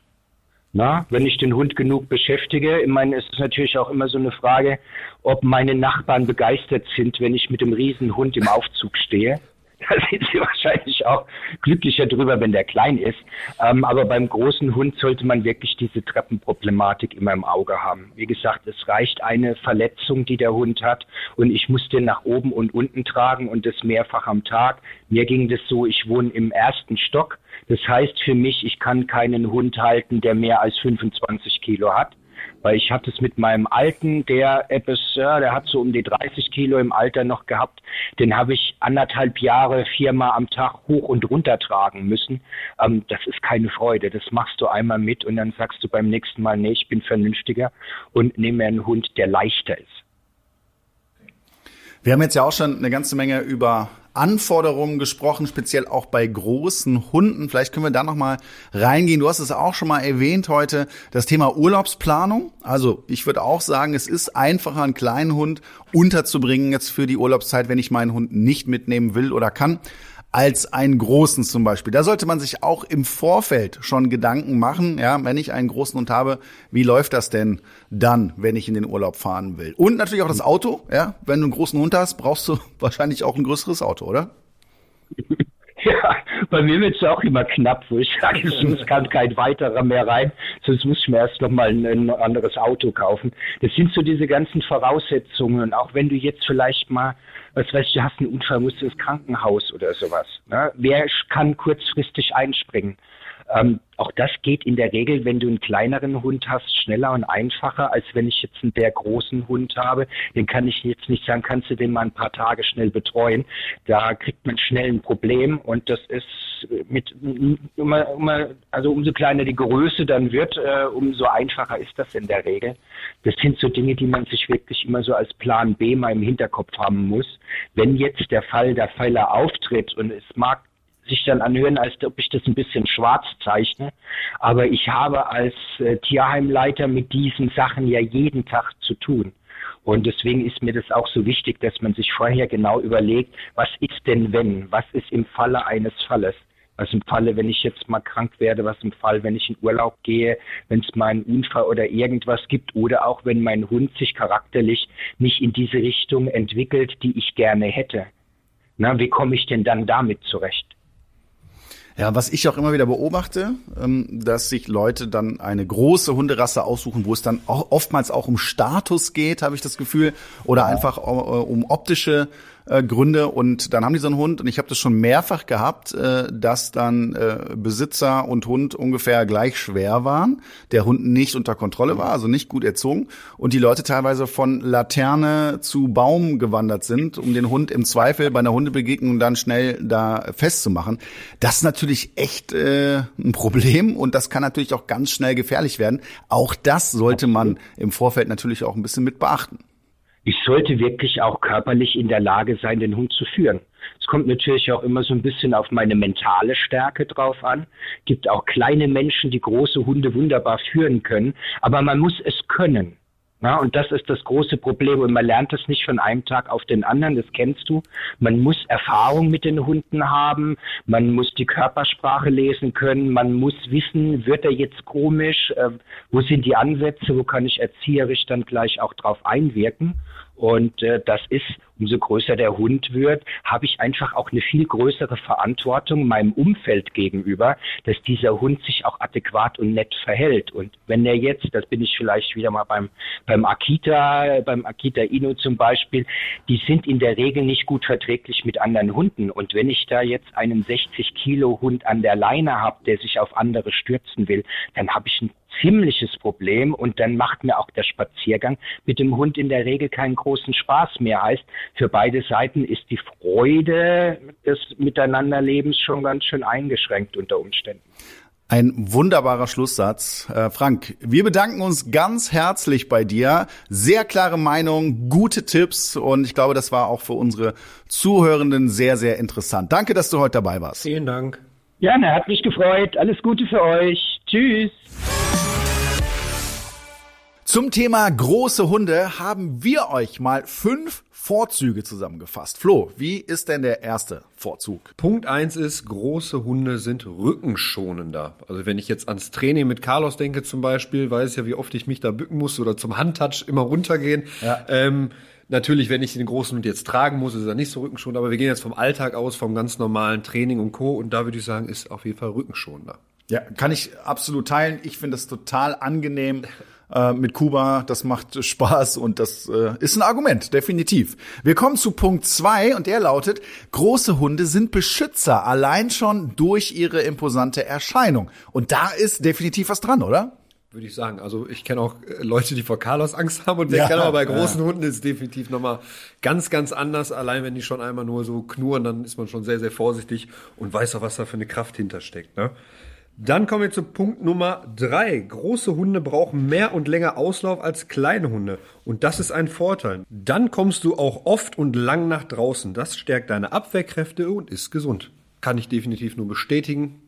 Na, wenn ich den Hund genug beschäftige, ich meine, es ist natürlich auch immer so eine Frage, ob meine Nachbarn begeistert sind, wenn ich mit dem Riesenhund im Aufzug stehe. Da sind sie wahrscheinlich auch glücklicher drüber, wenn der klein ist. Ähm, aber beim großen Hund sollte man wirklich diese Treppenproblematik immer im Auge haben. Wie gesagt, es reicht eine Verletzung, die der Hund hat und ich muss den nach oben und unten tragen und das mehrfach am Tag. Mir ging das so, ich wohne im ersten Stock. Das heißt für mich, ich kann keinen Hund halten, der mehr als 25 Kilo hat. Weil ich hatte es mit meinem alten, der etwas, ja, der hat so um die 30 Kilo im Alter noch gehabt. Den habe ich anderthalb Jahre viermal am Tag hoch und runter tragen müssen. Ähm, das ist keine Freude. Das machst du einmal mit und dann sagst du beim nächsten Mal, nee, ich bin vernünftiger und nehme mir einen Hund, der leichter ist. Wir haben jetzt ja auch schon eine ganze Menge über Anforderungen gesprochen, speziell auch bei großen Hunden. Vielleicht können wir da noch mal reingehen. Du hast es auch schon mal erwähnt heute, das Thema Urlaubsplanung. Also ich würde auch sagen, es ist einfacher, einen kleinen Hund unterzubringen jetzt für die Urlaubszeit, wenn ich meinen Hund nicht mitnehmen will oder kann als einen großen zum Beispiel. Da sollte man sich auch im Vorfeld schon Gedanken machen, ja, wenn ich einen großen Hund habe, wie läuft das denn dann, wenn ich in den Urlaub fahren will? Und natürlich auch das Auto, ja, wenn du einen großen Hund hast, brauchst du wahrscheinlich auch ein größeres Auto, oder? Ja, bei mir wird es auch immer knapp, wo ich sage, es kann kein weiterer mehr rein, sonst muss ich mir erst noch mal ein, ein, anderes Auto kaufen. Das sind so diese ganzen Voraussetzungen. Auch wenn du jetzt vielleicht mal was weiß ich, du hast einen Unfall, musst du ins Krankenhaus oder sowas. Ne? Wer kann kurzfristig einspringen? Ähm, auch das geht in der Regel, wenn du einen kleineren Hund hast, schneller und einfacher, als wenn ich jetzt einen sehr großen Hund habe. Den kann ich jetzt nicht sagen, kannst du den mal ein paar Tage schnell betreuen. Da kriegt man schnell ein Problem und das ist mit immer, immer, also umso kleiner die Größe dann wird, äh, umso einfacher ist das in der Regel. Das sind so Dinge, die man sich wirklich immer so als Plan B mal im Hinterkopf haben muss. Wenn jetzt der Fall der Fehler auftritt und es mag sich dann anhören, als ob ich das ein bisschen schwarz zeichne. Aber ich habe als äh, Tierheimleiter mit diesen Sachen ja jeden Tag zu tun. Und deswegen ist mir das auch so wichtig, dass man sich vorher genau überlegt, was ist denn wenn? Was ist im Falle eines Falles? Was im Falle, wenn ich jetzt mal krank werde, was im Fall, wenn ich in Urlaub gehe, wenn es mal einen Unfall oder irgendwas gibt oder auch wenn mein Hund sich charakterlich nicht in diese Richtung entwickelt, die ich gerne hätte. Na, wie komme ich denn dann damit zurecht? Ja, was ich auch immer wieder beobachte, ähm, dass sich Leute dann eine große Hunderasse aussuchen, wo es dann oftmals auch um Status geht, habe ich das Gefühl, oder einfach äh, um optische äh, Gründe und dann haben die so einen Hund und ich habe das schon mehrfach gehabt, äh, dass dann äh, Besitzer und Hund ungefähr gleich schwer waren, der Hund nicht unter Kontrolle war, also nicht gut erzogen und die Leute teilweise von Laterne zu Baum gewandert sind, um den Hund im Zweifel bei einer Hundebegegnung dann schnell da festzumachen. Das ist natürlich echt äh, ein Problem und das kann natürlich auch ganz schnell gefährlich werden. Auch das sollte man im Vorfeld natürlich auch ein bisschen mit beachten ich sollte wirklich auch körperlich in der Lage sein, den Hund zu führen. Es kommt natürlich auch immer so ein bisschen auf meine mentale Stärke drauf an. Gibt auch kleine Menschen, die große Hunde wunderbar führen können, aber man muss es können. Ja, und das ist das große Problem. Und man lernt das nicht von einem Tag auf den anderen, das kennst du. Man muss Erfahrung mit den Hunden haben, man muss die Körpersprache lesen können, man muss wissen, wird er jetzt komisch, äh, wo sind die Ansätze, wo kann ich erzieherisch dann gleich auch drauf einwirken. Und äh, das ist, umso größer der Hund wird, habe ich einfach auch eine viel größere Verantwortung meinem Umfeld gegenüber, dass dieser Hund sich auch adäquat und nett verhält. Und wenn er jetzt, das bin ich vielleicht wieder mal beim, beim Akita, beim Akita Inu zum Beispiel, die sind in der Regel nicht gut verträglich mit anderen Hunden. Und wenn ich da jetzt einen 60 Kilo Hund an der Leine habe, der sich auf andere stürzen will, dann habe ich ein ziemliches Problem und dann macht mir auch der Spaziergang mit dem Hund in der Regel keinen großen Spaß mehr. Heißt, für beide Seiten ist die Freude des Miteinanderlebens schon ganz schön eingeschränkt unter Umständen. Ein wunderbarer Schlusssatz. Äh, Frank, wir bedanken uns ganz herzlich bei dir. Sehr klare Meinung, gute Tipps und ich glaube, das war auch für unsere Zuhörenden sehr, sehr interessant. Danke, dass du heute dabei warst. Vielen Dank. Gerne, hat mich gefreut. Alles Gute für euch. Tschüss. Zum Thema große Hunde haben wir euch mal fünf Vorzüge zusammengefasst. Flo, wie ist denn der erste Vorzug? Punkt eins ist, große Hunde sind rückenschonender. Also wenn ich jetzt ans Training mit Carlos denke zum Beispiel, weiß ja, wie oft ich mich da bücken muss oder zum Handtouch immer runtergehen. Ja. Ähm, Natürlich, wenn ich den großen Hund jetzt tragen muss, ist er nicht so rückenschonend, aber wir gehen jetzt vom Alltag aus, vom ganz normalen Training und Co. Und da würde ich sagen, ist auf jeden Fall rückenschonender. Ja, kann ich absolut teilen. Ich finde es total angenehm äh, mit Kuba. Das macht Spaß und das äh, ist ein Argument, definitiv. Wir kommen zu Punkt zwei und der lautet, große Hunde sind Beschützer, allein schon durch ihre imposante Erscheinung. Und da ist definitiv was dran, oder? würde ich sagen. Also ich kenne auch äh, Leute, die vor Carlos Angst haben und Ja, kennen aber bei ja. großen Hunden ist es definitiv nochmal ganz, ganz anders. Allein wenn die schon einmal nur so knurren, dann ist man schon sehr, sehr vorsichtig und weiß auch, was da für eine Kraft hintersteckt. Ne? Dann kommen wir zu Punkt Nummer drei. Große Hunde brauchen mehr und länger Auslauf als kleine Hunde. Und das ist ein Vorteil. Dann kommst du auch oft und lang nach draußen. Das stärkt deine Abwehrkräfte und ist gesund. Kann ich definitiv nur bestätigen.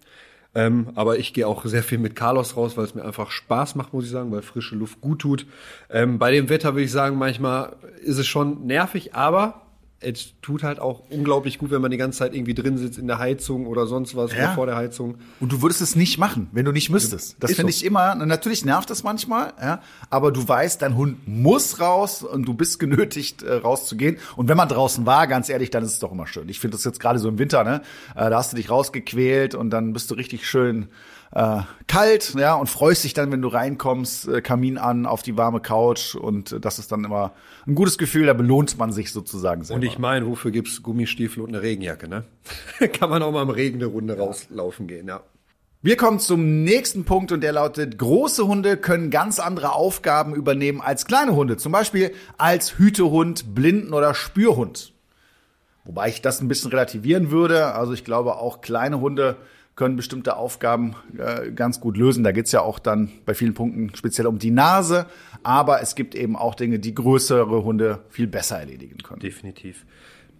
Ähm, aber ich gehe auch sehr viel mit Carlos raus, weil es mir einfach Spaß macht, muss ich sagen, weil frische Luft gut tut. Ähm, bei dem Wetter würde ich sagen, manchmal ist es schon nervig, aber es tut halt auch unglaublich gut, wenn man die ganze Zeit irgendwie drin sitzt in der Heizung oder sonst was Ja. oder vor der Heizung. Und du würdest es nicht machen, wenn du nicht müsstest. Das finde so. ich immer, natürlich nervt das manchmal, ja, aber du weißt, dein Hund muss raus und du bist genötigt, äh, rauszugehen. Und wenn man draußen war, ganz ehrlich, dann ist es doch immer schön. Ich finde das jetzt gerade so im Winter, ne? Äh, da hast du dich rausgequält und dann bist du richtig schön äh, kalt, ja, und freust dich dann, wenn du reinkommst, äh, Kamin an, auf die warme Couch und äh, das ist dann immer ein gutes Gefühl, da belohnt man sich sozusagen selber. Und ich meine, wofür gibt's Gummistiefel und eine Regenjacke, ne? Kann man auch mal im Regen eine Runde rauslaufen gehen, ja. Wir kommen zum nächsten Punkt und der lautet, große Hunde können ganz andere Aufgaben übernehmen als kleine Hunde. Zum Beispiel als Hütehund, Blinden- oder Spürhund. Wobei ich das ein bisschen relativieren würde. Also ich glaube, auch kleine Hunde können bestimmte Aufgaben äh, ganz gut lösen. Da geht's ja auch dann bei vielen Punkten speziell um die Nase. Aber es gibt eben auch Dinge, die größere Hunde viel besser erledigen können. Definitiv.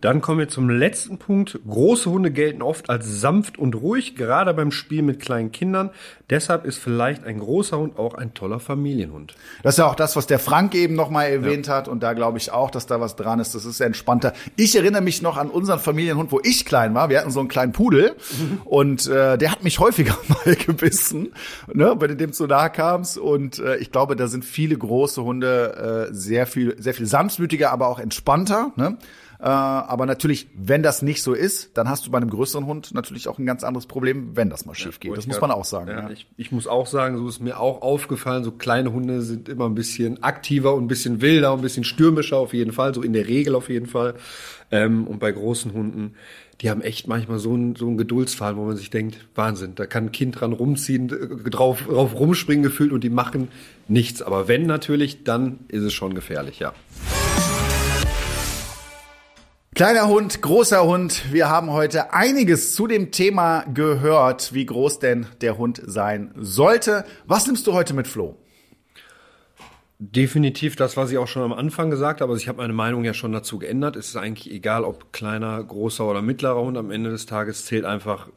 Dann kommen wir zum letzten Punkt. Große Hunde gelten oft als sanft und ruhig, gerade beim Spiel mit kleinen Kindern. Deshalb ist vielleicht ein großer Hund auch ein toller Familienhund. Das ist ja auch das, was der Frank eben nochmal erwähnt hat. Und da glaube ich auch, dass da was dran ist. Das ist entspannter. Ich erinnere mich noch an unseren Familienhund, wo ich klein war. Wir hatten so einen kleinen Pudel und äh, der hat mich häufiger mal gebissen, ne, wenn du dem zu nahe kamst. Und äh, ich glaube, da sind viele große Hunde äh, sehr viel, sehr viel sanftmütiger, aber auch entspannter. Ne? Äh, aber natürlich, wenn das nicht so ist, dann hast du bei einem größeren Hund natürlich auch ein ganz anderes Problem, wenn das mal schief geht. Das muss man auch sagen. Ja, Ja. Ich, ich muss auch sagen, so ist mir auch aufgefallen, so kleine Hunde sind immer ein bisschen aktiver und ein bisschen wilder und ein bisschen stürmischer auf jeden Fall, so in der Regel auf jeden Fall. Ähm, und bei großen Hunden, die haben echt manchmal so einen, so einen Geduldsfall, wo man sich denkt, Wahnsinn, da kann ein Kind dran rumziehen, äh, drauf, drauf rumspringen gefühlt und die machen nichts. Aber wenn natürlich, dann ist es schon gefährlich, ja. Kleiner Hund, großer Hund. Wir haben heute einiges zu dem Thema gehört, wie groß denn der Hund sein sollte. Was nimmst du heute mit, Flo? Definitiv das, was ich auch schon am Anfang gesagt habe. Also ich habe meine Meinung ja schon dazu geändert. Es ist eigentlich egal, ob kleiner, großer oder mittlerer Hund. Am Ende des Tages zählt einfach,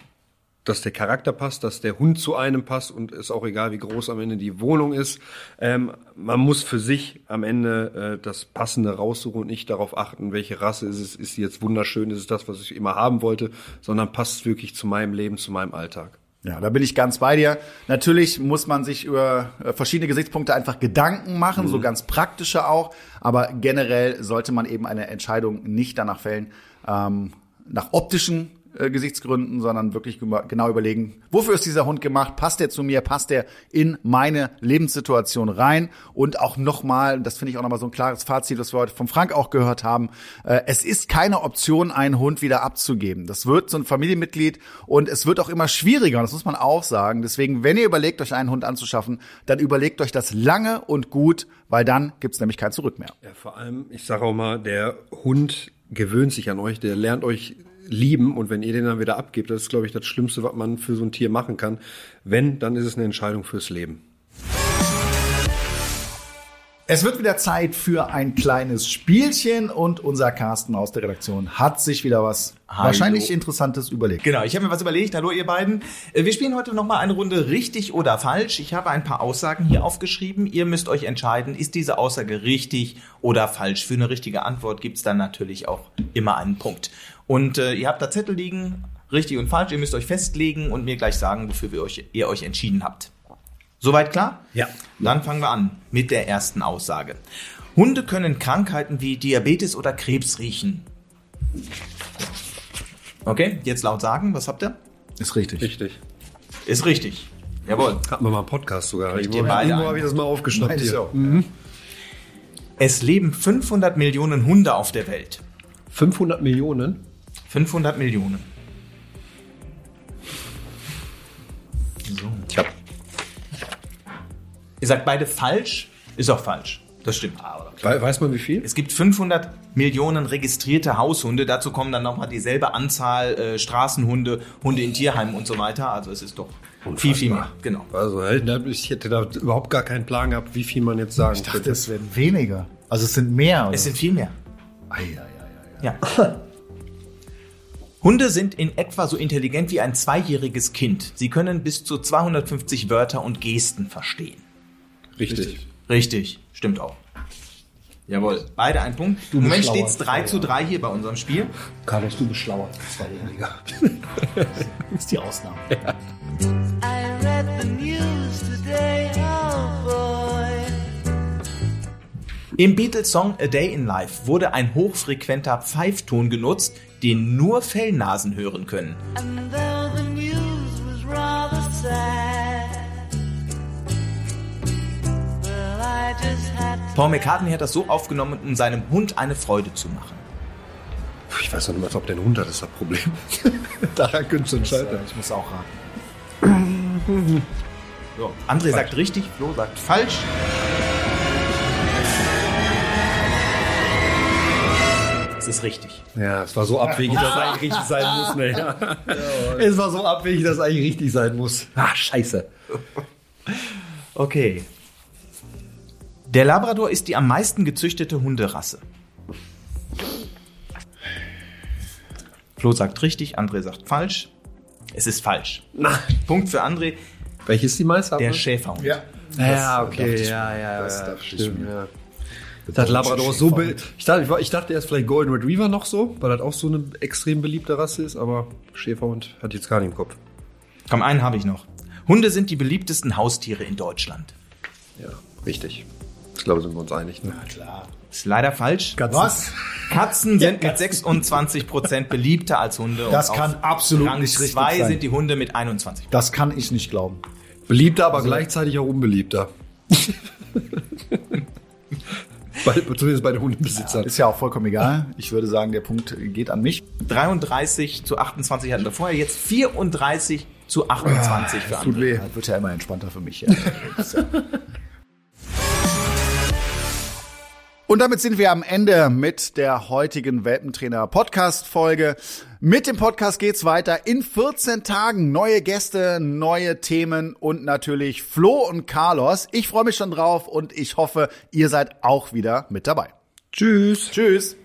dass der Charakter passt, dass der Hund zu einem passt und ist auch egal, wie groß am Ende die Wohnung ist. Ähm, man muss für sich am Ende äh, das Passende raussuchen und nicht darauf achten, welche Rasse ist es. Ist sie jetzt wunderschön? Ist es das, was ich immer haben wollte? Sondern passt es wirklich zu meinem Leben, zu meinem Alltag. Ja, da bin ich ganz bei dir. Natürlich muss man sich über äh, verschiedene Gesichtspunkte einfach Gedanken machen, so ganz praktische auch. Aber generell sollte man eben eine Entscheidung nicht danach fällen, ähm, nach optischen äh, Gesichtsgründen, sondern wirklich genau überlegen, wofür ist dieser Hund gemacht? Passt der zu mir? Passt der in meine Lebenssituation rein? Und auch nochmal, das finde ich auch nochmal so ein klares Fazit, was wir heute vom Frank auch gehört haben, äh, es ist keine Option, einen Hund wieder abzugeben. Das wird so ein Familienmitglied und es wird auch immer schwieriger, das muss man auch sagen. Deswegen, wenn ihr überlegt, euch einen Hund anzuschaffen, dann überlegt euch das lange und gut, weil dann gibt's nämlich kein Zurück mehr. Ja, vor allem, ich sage auch mal, der Hund gewöhnt sich an euch, der lernt euch lieben und wenn ihr den dann wieder abgebt, das ist, glaube ich, das Schlimmste, was man für so ein Tier machen kann. Wenn, dann ist es eine Entscheidung fürs Leben. Es wird wieder Zeit für ein kleines Spielchen und unser Carsten aus der Redaktion hat sich wieder was Hallo. wahrscheinlich Interessantes überlegt. Genau, ich habe mir was überlegt. Hallo ihr beiden. Äh, Wir spielen heute noch mal eine Runde richtig oder falsch. Ich habe ein paar Aussagen hier aufgeschrieben. Ihr müsst euch entscheiden, ist diese Aussage richtig oder falsch. Für eine richtige Antwort gibt's dann natürlich auch immer einen Punkt. Und äh, ihr habt da Zettel liegen, richtig und falsch. Ihr müsst euch festlegen und mir gleich sagen, wofür wir euch, ihr euch entschieden habt. Soweit klar? Ja. Dann fangen wir an mit der ersten Aussage. Hunde können Krankheiten wie Diabetes oder Krebs riechen. Okay, jetzt laut sagen, was habt ihr? Ist richtig. Richtig. Ist richtig. Jawohl. Hatten wir mal einen Podcast sogar. Richtig, Irgendwo, irgendwo habe ich das mal aufgeschnappt hier. auch. Es leben 500 Millionen Hunde auf der Welt. 500 Millionen? 500 Millionen. Tja. Ihr sagt beide falsch, ist auch falsch. Das stimmt. We weiß man wie viel? Es gibt 500 Millionen registrierte Haushunde. Dazu kommen dann nochmal dieselbe Anzahl äh, Straßenhunde, Hunde in Tierheimen und so weiter. Also es ist doch viel, viel mehr. Genau. Also ich hätte da überhaupt gar keinen Plan gehabt, wie viel man jetzt sagen Ich dachte, könnte. es werden weniger. Also es sind mehr. Oder? Es sind viel mehr. Ei, ei, ei, ei. Ja. Hunde sind in etwa so intelligent wie ein zweijähriges Kind. Sie können bis zu 250 Wörter und Gesten verstehen. Richtig. Richtig, stimmt auch. Jawohl, beide ein Punkt. Im Moment bist steht es schlauer. 3 zu 3 hier bei unserem Spiel. Carlos, du bist schlauer. Zweijähriger. das ist die Ausnahme. I read the news today, oh boy. Im Beatles-Song A Day in Life wurde ein hochfrequenter Pfeifton genutzt, den nur Fellnasen hören können. Paul McCartney hat das so aufgenommen, um seinem Hund eine Freude zu machen. Ich weiß noch nicht mal, ob der Hund hat, das ist das Problem. Daran könnte es schon scheitern. Ich muss auch raten. So, André sagt richtig, Flo sagt falsch. Ist richtig. Ja, es war so abwegig, dass es eigentlich richtig sein muss. Ne? Ja. Es war so abwegig, dass es eigentlich richtig sein muss. Ah, scheiße. Okay. Der Labrador ist die am meisten gezüchtete Hunderasse. Flo sagt richtig, André sagt falsch. Es ist falsch. Na, Punkt für André, welches ist die meiste? der Schäferhund. Ja. Ja, Das okay, dachte ich ja, ja, Das ja, ich stimmt, mir. ja. Ich dachte, Labrador ist so be ich dachte, ich, war- ich dachte erst vielleicht Golden Retriever noch so, weil das auch so eine extrem beliebte Rasse ist, aber Schäferhund hat jetzt gar nicht im Kopf. Komm, einen habe ich noch. Hunde sind die beliebtesten Haustiere in Deutschland. Ja, richtig. Ich glaube, sind wir uns einig. Ne? Klar. Ist leider falsch. Was? Katzen sind mit 26% beliebter als Hunde. Das und kann absolut Rang nicht richtig zwei sein. sind die Hunde mit 21%. Das kann ich nicht glauben. Beliebter, aber gleichzeitig auch unbeliebter. bei, zumindest bei den Hundebesitzern. Ist ja auch vollkommen egal. Ich würde sagen, der Punkt geht an mich. 33 zu 28 hatten wir vorher, jetzt 34 zu 28 für Tut andere. weh. Das wird ja immer entspannter für mich. Ja. Und damit sind wir am Ende mit der heutigen Welpentrainer Podcast Folge. Mit dem Podcast geht's weiter in 14 Tagen. Neue Gäste, neue Themen und natürlich Flo und Carlos. Ich freue mich schon drauf und ich hoffe, ihr seid auch wieder mit dabei. Tschüss. Tschüss.